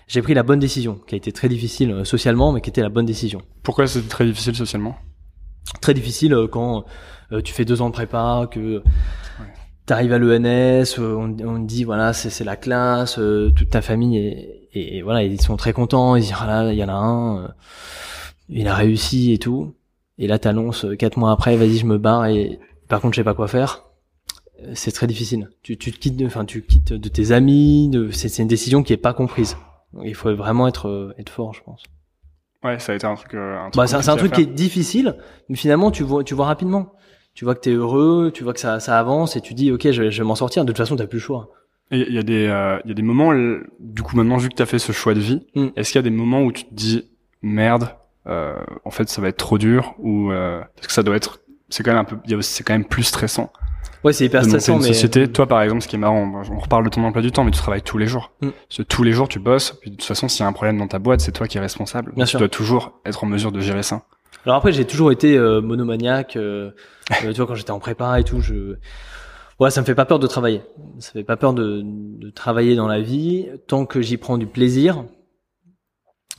j'ai pris la bonne décision, qui a été très difficile euh, socialement, mais qui était la bonne décision. Pourquoi c'était très difficile socialement? Très difficile euh, quand euh, tu fais deux ans de prépa, que tu arrives à l'ENS, on, on, te dit voilà c'est la classe, toute ta famille et, et, voilà ils sont très contents, ils disent voilà il y en a un, il a réussi et tout. Et là t'annonces quatre mois après vas-y je me barre et par contre je sais pas quoi faire c'est très difficile. Tu, tu te quittes, enfin, tu quittes de tes amis. De, c'est, une décision qui est pas comprise il faut vraiment être euh, être fort, je pense. Ouais, ça a été un truc. Euh, un truc bah, c'est un, truc qui est difficile, mais finalement tu vois tu vois rapidement. Tu vois que t'es heureux, tu vois que ça ça avance et tu dis ok je vais, je vais m'en sortir. De toute façon t'as plus le choix. Il y a des euh, il y a des moments du coup maintenant vu que t'as fait ce choix de vie, mm. est-ce qu'il y a des moments où tu te dis merde euh, en fait ça va être trop dur ou euh, parce que ça doit être c'est quand même un peu c'est quand même plus stressant Ouais, c'est hyper stressant. mais... société, toi par exemple, ce qui est marrant, on reparle de ton emploi du temps, mais tu travailles tous les jours. Mm. Parce que tous les jours tu bosses. Puis de toute façon, s'il y a un problème dans ta boîte, c'est toi qui es responsable. Bien tu dois toujours être en mesure de gérer ça. Alors après, j'ai toujours été euh, monomaniaque. Euh, (laughs) euh, tu vois, quand j'étais en prépa et tout, je ouais, ça me fait pas peur de travailler. Ça me fait pas peur de, de travailler dans la vie tant que j'y prends du plaisir.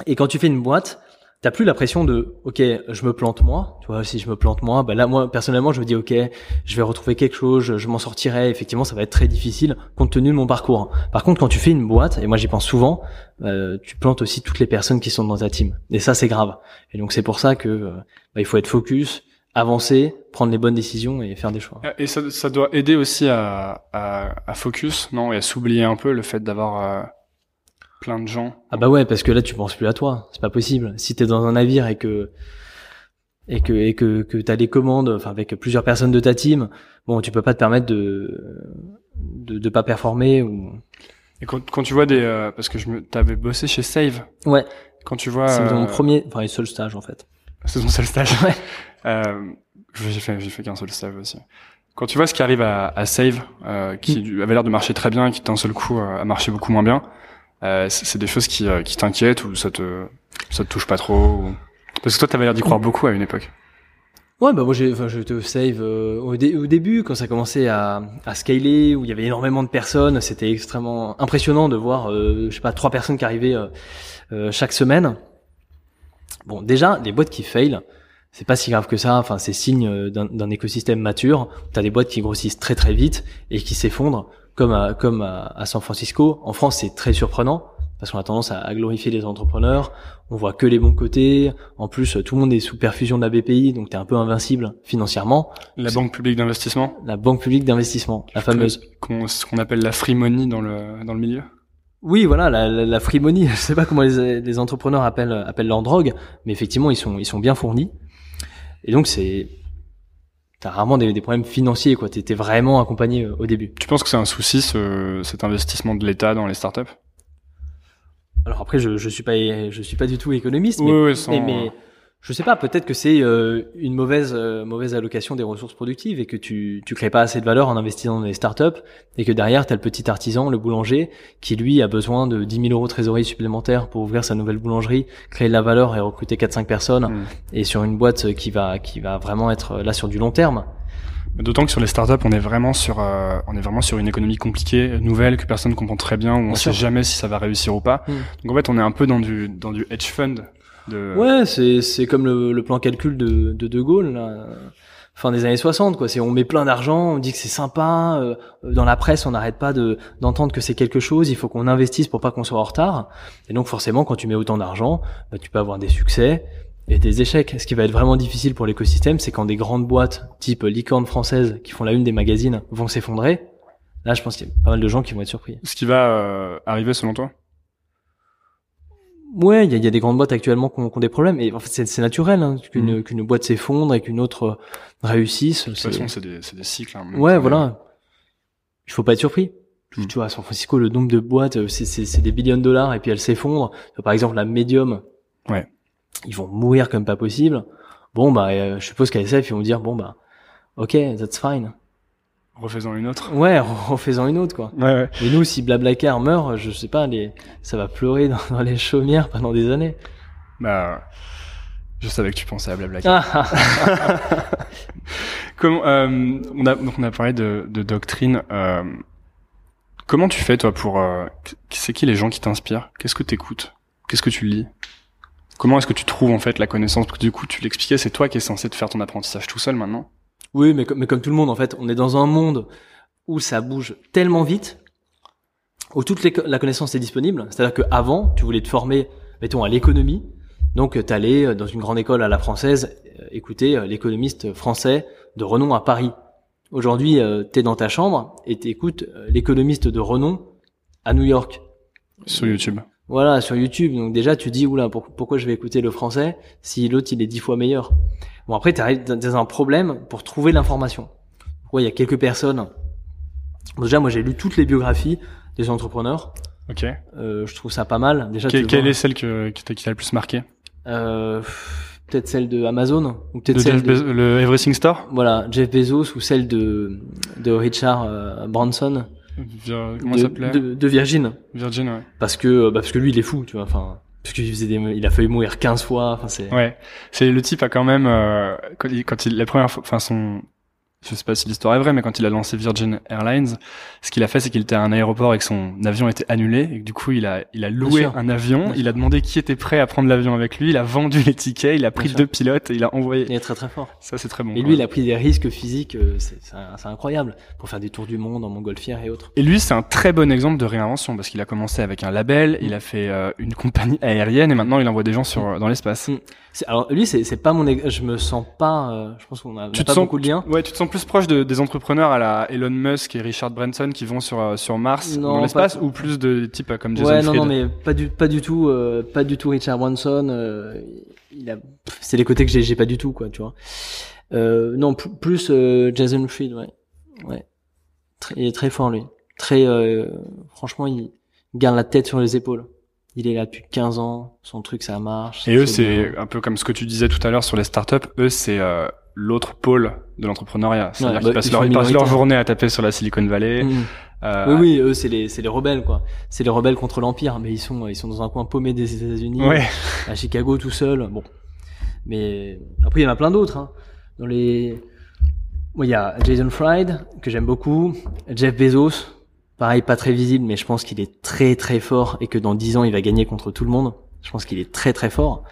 Et quand tu fais une boîte, t'as plus la pression de ok je me plante moi. Tu vois si je me plante moi bah là moi personnellement je me dis ok je vais retrouver quelque chose je, m'en sortirai. Effectivement ça va être très difficile compte tenu de mon parcours. Par contre quand tu fais une boîte et moi j'y pense souvent euh, tu plantes aussi toutes les personnes qui sont dans ta team. Et ça c'est grave. Et donc c'est pour ça que euh, bah, il faut être focus avancer prendre les bonnes décisions et faire des choix et ça, ça doit aider aussi à, à, à focus non et à s'oublier un peu le fait d'avoir euh, plein de gens. Ah bah ouais, parce que là tu penses plus à toi, c'est pas possible. Si t'es dans un navire et que et que et que que t'as des commandes, enfin avec plusieurs personnes de ta team, bon, tu peux pas te permettre de de, de pas performer ou. Et quand, quand tu vois des euh, parce que je me t'avais bossé chez Save. Ouais. Quand tu vois. C'est mon euh, premier, enfin le seul stage en fait. C'est ton seul stage. Ouais. (laughs) euh, j'ai fait j'ai fait qu'un seul stage aussi. Quand tu vois ce qui arrive à, à Save, euh, qui mm. avait l'air de marcher très bien, qui d'un seul coup a marché beaucoup moins bien, euh, c'est des choses qui, euh, qui t'inquiètent ou ça te ça te touche pas trop Parce que toi, t'avais l'air d'y croire beaucoup à une époque. Ouais, bah moi j'ai, enfin, j'étais au save euh, au, au, début quand ça commençait à, à scaler où il y avait énormément de personnes. C'était extrêmement impressionnant de voir, je sais pas, trois personnes qui arrivaient chaque semaine. Bon, déjà les boîtes qui fail, c'est pas si grave que ça. Enfin, c'est signe d'un écosystème mature. T'as des boîtes qui grossissent très très vite et qui s'effondrent comme à, comme à, San Francisco. En France, c'est très surprenant parce qu'on a tendance à, glorifier les entrepreneurs. On voit que les bons côtés. En plus, tout le monde est sous perfusion de la BPI, donc tu es un peu invincible financièrement. La banque publique d'investissement? La banque publique d'investissement, la fameuse. ce qu'on appelle la free money dans le dans le milieu? Oui, voilà, la, la, free money. (laughs) Je sais pas comment les, les entrepreneurs appellent appellent leur drogue, mais effectivement, ils sont ils sont bien fournis. Et donc c'est t'as rarement des, des, problèmes financiers, quoi. T'étais vraiment accompagné euh, au début. Tu penses que c'est un souci, ce, cet investissement de l'État dans les startups? Alors après, je, je suis pas, je suis pas du tout économiste, mais, mais, je sais pas, peut-être que c'est euh, une mauvaise euh, mauvaise allocation des ressources productives et que tu tu crées pas assez de valeur en investissant dans des startups et que derrière tu as le petit artisan, le boulanger qui lui a besoin de 10 000 euros de trésorerie supplémentaire pour ouvrir sa nouvelle boulangerie, créer de la valeur et recruter 4-5 personnes Mm. et sur une boîte qui va qui va vraiment être là sur du long terme. D'autant que sur les startups, on est vraiment sur, euh, on est vraiment sur une économie compliquée, nouvelle, que personne comprend très bien, où on Bien sait jamais si ça va réussir ou pas. Mm. Donc en fait, on est un peu dans du, dans du hedge fund. De... Ouais, c'est c'est comme le, le plan calcul de de De Gaulle là, fin des années 60 quoi. C'est on met plein d'argent, on dit que c'est sympa. euh, dans la presse, on n'arrête pas de d'entendre que c'est quelque chose. Il faut qu'on investisse pour pas qu'on soit en retard. Et donc forcément, quand tu mets autant d'argent, bah, tu peux avoir des succès et des échecs. Ce qui va être vraiment difficile pour l'écosystème, c'est quand des grandes boîtes type licorne française qui font la une des magazines vont s'effondrer. Là, je pense qu'il y a pas mal de gens qui vont être surpris. Ce qui va euh, arriver selon toi? Ouais, il y a, y a des grandes boîtes actuellement qui ont, qui ont des problèmes. Et en fait, c'est naturel hein, qu'une qu'une boîte s'effondre et qu'une autre réussisse. De toute façon, c'est des, des cycles. hein, Ouais, voilà. Il faut pas être surpris. Tu- Mm. Tu vois, à San Francisco, le nombre de boîtes, euh, c'est des billions de dollars et puis elles s'effondrent. Par exemple, la Medium. Ouais. Ils vont mourir comme pas possible. Bon, bah, euh, je suppose qu'à SF, ils vont dire, bon, bah, ok, that's fine. Même. Refaisons une autre. Ouais, refais-en une autre, quoi. Ouais, ouais. Mais nous, si Blablacar meurt, je sais pas, les, ça va pleurer dans, dans les chaumières pendant des années. Bah, je savais que tu pensais à Blabla. Ah, ah, (laughs) Comment, euh, on a, donc on a parlé de, de doctrine. Euh, comment tu fais toi pour, euh, c'est qui les gens qui t'inspirent? Qu'est-ce que t'écoutes? Qu'est-ce que tu lis? Comment est-ce que tu trouves en fait la connaissance? Parce que du coup, tu l'expliquais, c'est toi qui es censé te faire ton apprentissage tout seul maintenant. Oui, mais, comme- tout le monde, en fait, on est dans un monde où ça bouge tellement vite, où toute la connaissance est disponible. C'est-à-dire qu'avant, tu voulais te former, mettons, à l'économie. Donc, tu allais dans une grande école à la française euh, écouter euh, l'économiste français de renom à Paris. Aujourd'hui, tu es dans ta chambre et tu écoutes l'économiste de renom à New York. Sur YouTube. Voilà, sur YouTube. Donc déjà, tu dis, oula, pour- pourquoi je vais écouter le français si l'autre, il est dix fois meilleur? Bon, après, tu arrives dans un problème pour trouver l'information. Ouais, il y a quelques personnes. Bon, déjà, moi, j'ai lu toutes les biographies des entrepreneurs. Ok. Euh, je trouve ça pas mal. Déjà, Que- quelle vois, est celle que, qui t'a qui t'a le plus marqué? Euh, peut-être celle de Amazon ou peut-être celle Jeff de, Bezos- le Everything Store? Voilà, Jeff Bezos ou celle de de Richard euh, Branson Comment de, s'appelait de, de Virgin. Virgin, ouais. Parce que bah, parce que lui, il est fou, tu vois. Enfin, parce qu'il faisait des, il a failli mourir 15 fois. Enfin, c'est. Ouais, c'est le type a quand même euh, quand il, quand il la première fois, enfin son, je sais pas si l'histoire est vraie, mais quand il a lancé Virgin Airlines, ce qu'il a fait, c'est qu'il était à un aéroport et que son avion était annulé et que du coup il a il a loué un avion, il a demandé qui était prêt à prendre l'avion avec lui, il a vendu les tickets, il a pris deux pilotes et il a envoyé. Il est très très fort. Ça c'est très bon. Et lui, il a pris des risques physiques, euh, c'est incroyable, pour faire des tours du monde en montgolfière et autres. Et lui, c'est un très bon exemple de réinvention parce qu'il a commencé avec un label, il a fait euh, une compagnie aérienne et maintenant il envoie des gens sur euh, dans l'espace. Mm. Alors lui, c'est c'est pas mon, je me sens pas, euh, je pense qu'on a, Tu te pas sens- beaucoup de liens. Ouais, tu te sens plus proche de, des entrepreneurs à la Elon Musk et Richard Branson qui vont sur euh, sur Mars Non, dans l'espace ou plus de types euh, comme Jason Ouais, non, Fried non, mais pas du, pas du tout, euh, pas du tout Richard Branson. euh, il a, c'est les côtés que j'ai, pas du tout, quoi, tu vois. Euh, non, pl- plus euh, Jason Fried, ouais, ouais. Très, il est très fort lui. Très, euh, franchement, il garde la tête sur les épaules. Il est là depuis 15 ans, son truc ça marche. Et eux, c'est un peu comme ce que tu disais tout à l'heure sur les startups. Eux, c'est euh, l'autre pôle de l'entrepreneuriat. C'est-à-dire Ouais, qu'ils bah, passent, ils leur, ils passent leur journée à taper sur la Silicon Valley. Mhm. Euh, Oui, oui, eux c'est les, rebelles quoi. C'est les rebelles contre l'empire, mais ils sont, ils sont dans un coin paumé des États-Unis. Ouais. à Chicago tout seul. Bon, mais après il y en a plein d'autres. Hein. Dans les, il y a Jason Fried que j'aime beaucoup, Jeff Bezos, pareil pas très visible, mais je pense qu'il est très très fort et que dans 10 ans il va gagner contre tout le monde. Je pense qu'il est très très fort.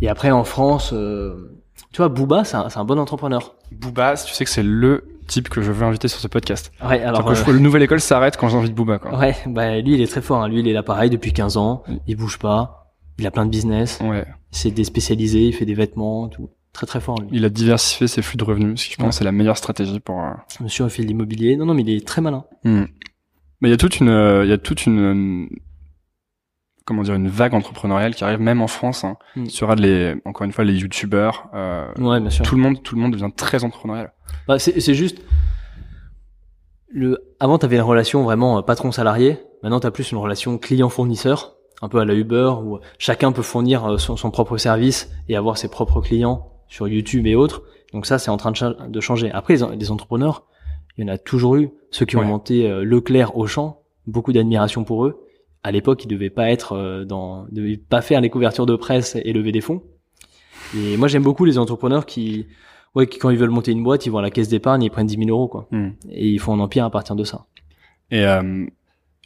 Et après en France, euh, tu vois, Booba c'est un, c'est un bon entrepreneur. Booba, tu sais que c'est le type que je veux inviter sur ce podcast. Ouais, alors. Que euh, le nouvelle école s'arrête quand j'invite Booba. Quoi. Ouais, bah lui il est très fort. Hein. Lui il est là pareil depuis 15 ans. Il bouge pas. Il a plein de business. Ouais. Il s'est déspécialisé. Il fait des vêtements, tout. Très très fort lui. Il a diversifié ses flux de revenus, ce qui je pense Ouais. c'est la meilleure stratégie pour. euh, Monsieur a fait de l'immobilier. Non non mais il est très malin. Hmm. Mais il y a toute une, euh, il y a toute une, euh, comment dire, une vague entrepreneuriale qui arrive même en France. Hein, Hmm. sur les, encore une fois, les youtubeurs. Euh, Ouais bien sûr. tout le monde, tout le monde devient très entrepreneurial. Bah, c'est c'est juste le avant t'avais une relation vraiment euh, patron salarié maintenant t'as plus une relation client fournisseur un peu à la Uber où chacun peut fournir son, son propre service et avoir ses propres clients sur YouTube et autres. Donc ça, c'est en train de, de changer. Après, les, les entrepreneurs, il y en a toujours eu. Ceux qui ont monté euh, Leclerc au champ, beaucoup d'admiration pour eux. À l'époque, ils devaient pas être euh, dans, ils devaient pas faire les couvertures de presse et lever des fonds. Et moi, j'aime beaucoup les entrepreneurs qui, ouais, qui quand ils veulent monter une boîte, ils vont à la caisse d'épargne, ils prennent 10 000 euros, quoi. Hmm. Et ils font un empire à partir de ça. Et euh,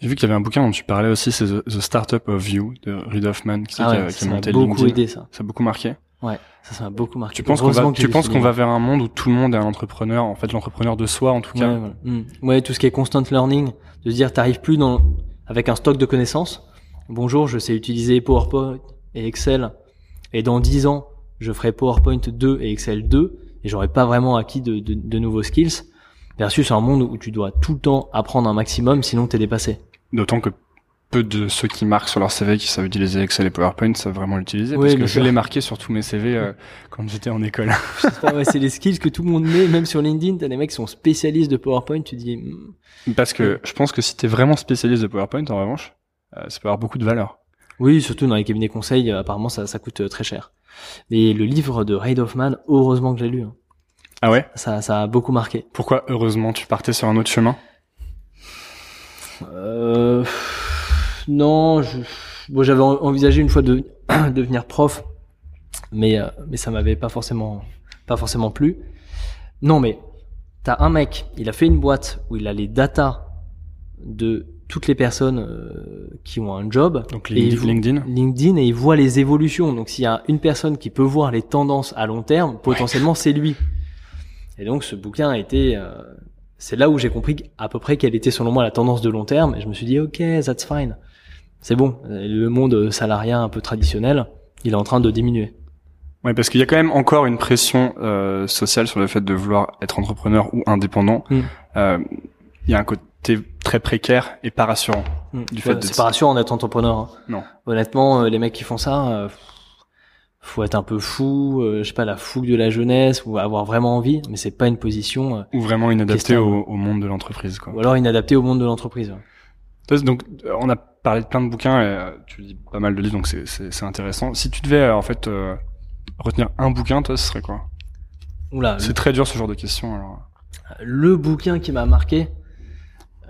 j'ai vu qu'il y avait un bouquin dont tu parlais aussi, c'est The, The Startup of You de Reid Hoffman qui, Ah qui ouais, a, qui ça a monté beaucoup LinkedIn. aidé, ça. Ça a beaucoup marqué. Ouais, ça, ça m'a beaucoup marqué. Tu penses qu'on va, tu penses qu'on va vers un monde où tout le monde est un entrepreneur, en fait l'entrepreneur de soi en tout cas. Ouais, voilà. Mm. Ouais, tout ce qui est constant learning, de se dire t'arrives plus dans avec un stock de connaissances. Bonjour, je sais utiliser PowerPoint et Excel, et dans 10 ans, je ferai PowerPoint 2 et Excel 2, et j'aurai pas vraiment acquis de, de, de nouveaux skills. Versus un monde où tu dois tout le temps apprendre un maximum, sinon t'es dépassé. D'autant que peu de ceux qui marquent sur leur CV qui savent utiliser Excel et PowerPoint savent vraiment l'utiliser Oui, parce que je l'ai marqué sur tous mes CV euh, quand j'étais en école. (laughs) Ouais, c'est les skills que tout le monde met, même sur LinkedIn, t'as des mecs qui sont spécialistes de PowerPoint, tu dis, mm, parce que je pense que si t'es vraiment spécialiste de PowerPoint en revanche, euh, ça peut avoir beaucoup de valeur. Oui, surtout dans les cabinets conseils, euh, apparemment ça, ça coûte euh, très cher. Mais le livre de Reid Hoffman, heureusement que j'ai lu. hein. Ah ouais? Ça, ça a beaucoup marqué. Pourquoi heureusement tu partais sur un autre chemin? Euh, non, je, bon, j'avais en- envisagé une fois de (clears throat) devenir prof, mais euh, mais ça m'avait pas forcément pas forcément plu. Non, mais t'as un mec, il a fait une boîte où il a les datas de toutes les personnes euh, qui ont un job. Donc Et LinkedIn LinkedIn et il voit les évolutions. Donc s'il y a une personne qui peut voir les tendances à long terme, potentiellement c'est lui. Et donc ce bouquin a été, euh, c'est là où j'ai compris à peu près quelle était selon moi la tendance de long terme. Et je me suis dit ok, that's fine, c'est bon. Le monde salariat un peu traditionnel, il est en train de diminuer. Ouais, parce qu'il y a quand même encore une pression euh, sociale sur le fait de vouloir être entrepreneur ou indépendant. Mm. Euh, Il y a un côté très précaire et pas rassurant. Mm. Du fait de- c'est pas rassurant d'être entrepreneur. hein. Non. Honnêtement, euh, les mecs qui font ça, euh, faut être un peu fou, euh, je sais pas la fougue de la jeunesse ou avoir vraiment envie, mais c'est pas une position. Ou vraiment inadapté au, au monde de l'entreprise. quoi. ou alors inadapté au monde de l'entreprise. ouais. Donc, on a parlé de plein de bouquins et euh, tu lis pas mal de livres, donc c'est- intéressant. Si tu devais, euh, en fait, euh, retenir un bouquin, toi, ce serait quoi? Oula, C'est très dur ce genre de questions. Alors. le bouquin qui m'a marqué.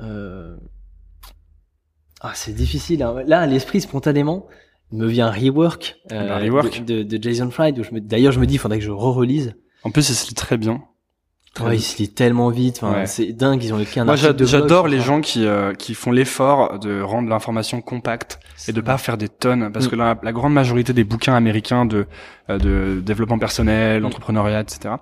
Euh... Ah, c'est difficile. hein. Là, à l'esprit, spontanément, il me vient Rework, euh, Rework. De, de, de Jason Fried. Où je me... D'ailleurs, je me dis, il faudrait que je re-relise. En plus, il se lit très bien. Ouais, il se lit tellement vite. Enfin, Ouais. C'est dingue. Ils ont écrit un Moi, j'adore les gens qui euh, qui font l'effort de rendre l'information compacte et de pas faire des tonnes, parce Mm. que la, la grande majorité des bouquins américains de euh, de développement personnel, Mm. entrepreneuriat, etc.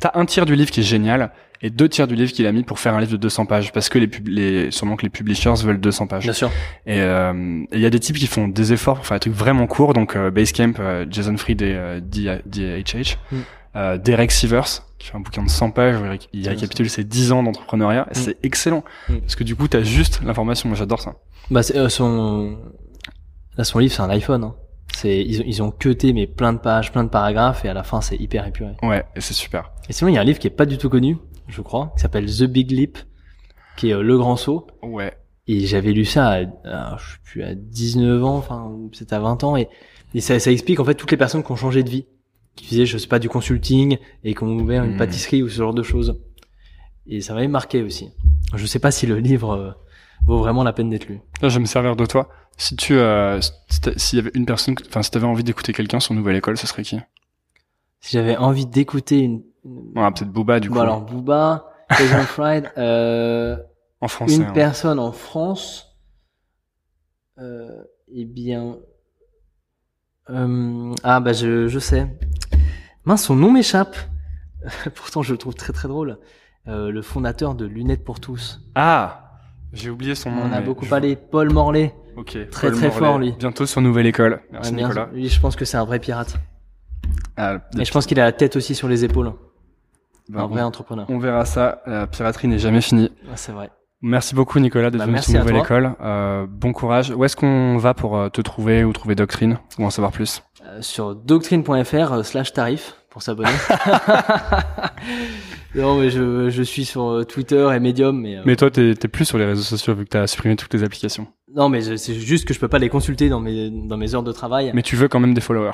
T'as un tiers du livre qui est génial et deux tiers du livre qu'il a mis pour faire un livre de 200 pages, parce que les, pub- les sûrement que les publishers veulent 200 pages. Bien sûr. Et euh, et il y a des types qui font des efforts pour faire des trucs vraiment courts, donc euh, Basecamp, euh, Jason Fried et euh, DHH. Mm. Euh, Derek Sivers, qui fait un bouquin de 100 pages, où il récapitule ses 10 ans d'entrepreneuriat, et c'est excellent. Mm. Parce que du coup, t'as juste l'information, moi j'adore ça. Bah, c'est, euh, son... Là, son livre, c'est un iPhone. Hein. C'est, ils, ont- ils ont cuté, mais plein de pages, plein de paragraphes, et à la fin, c'est hyper épuré. Ouais, et c'est super. Et sinon, il y a un livre qui est pas du tout connu, je crois, qui s'appelle The Big Leap, qui est euh, Le Grand Saut. Ouais. Et j'avais lu ça à, à, je sais plus, à 19 ans, enfin, peut-être à 20 ans, et, et ça, ça explique en fait toutes les personnes qui ont changé de vie, qui faisaient, je sais pas, du consulting, et qui ont ouvert une Hmm. pâtisserie ou ce genre de choses. Et ça m'avait marqué aussi. Je sais pas si le livre euh, vaut vraiment la peine d'être lu. Là, je vais me servir de toi. Si tu, euh, s'il y avait une personne, enfin, si t'avais envie d'écouter quelqu'un sur Nouvelle École, ce serait qui? Si j'avais envie d'écouter une, Ouais, peut-être Booba, du coup. Bon, alors Booba, Jason (laughs) Fried, euh, en français. une hein. personne en France, euh, eh bien, euh, ah bah je, je sais. Mince, son nom m'échappe. (laughs) Pourtant, je le trouve très très drôle. Euh, le fondateur de Lunettes pour tous. Ah J'ai oublié son nom. On a beaucoup je- parlé. Paul Morlaix. Ok. Très, Paul très fort, lui. Bientôt sur Nouvelle École. Merci Ouais, Nicolas. lui, je pense que c'est un vrai pirate. Ah, Et je pense qu'il a la tête aussi sur les épaules. ben, un vrai entrepreneur. On verra ça. La piraterie n'est jamais finie. C'est vrai. Merci beaucoup Nicolas d'être Bah, venu sur Nouvelle. École. Euh, bon courage. Où est-ce qu'on va pour euh, te trouver ou trouver Doctrine ou en savoir plus? Sur doctrine.fr euh, slash tarif pour s'abonner. (laughs) Non, mais je, je suis sur euh, Twitter et Medium, mais, euh, Mais toi, t'es t'es plus sur les réseaux sociaux vu que t'as supprimé toutes tes applications. non, mais je- c'est juste que je peux pas les consulter dans mes dans mes heures de travail. Mais tu veux quand même des followers.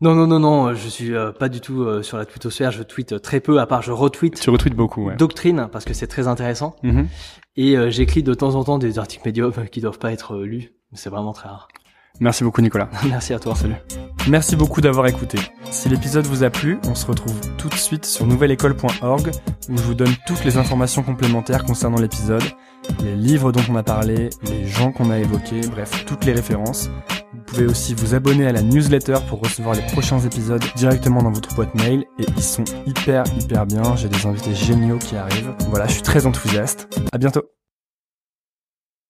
Non, non, non, non, je suis euh, pas du tout euh, sur la twittosphère. Je tweete très peu, à part je retweet Tu retweets beaucoup, ouais. Doctrine parce que c'est très intéressant Mhm. et j'écris de temps en temps des articles Medium qui doivent pas être lus. C'est vraiment très rare. Merci beaucoup, Nicolas. (laughs) Merci à toi. Salut. Merci beaucoup d'avoir écouté. Si l'épisode vous a plu, on se retrouve tout de suite sur nouvelleécole.org où je vous donne toutes les informations complémentaires concernant l'épisode, les livres dont on a parlé, les gens qu'on a évoqués, bref, toutes les références. Vous pouvez aussi vous abonner à la newsletter pour recevoir les prochains épisodes directement dans votre boîte mail et ils sont hyper hyper bien. J'ai des invités géniaux qui arrivent. Voilà, je suis très enthousiaste. À bientôt.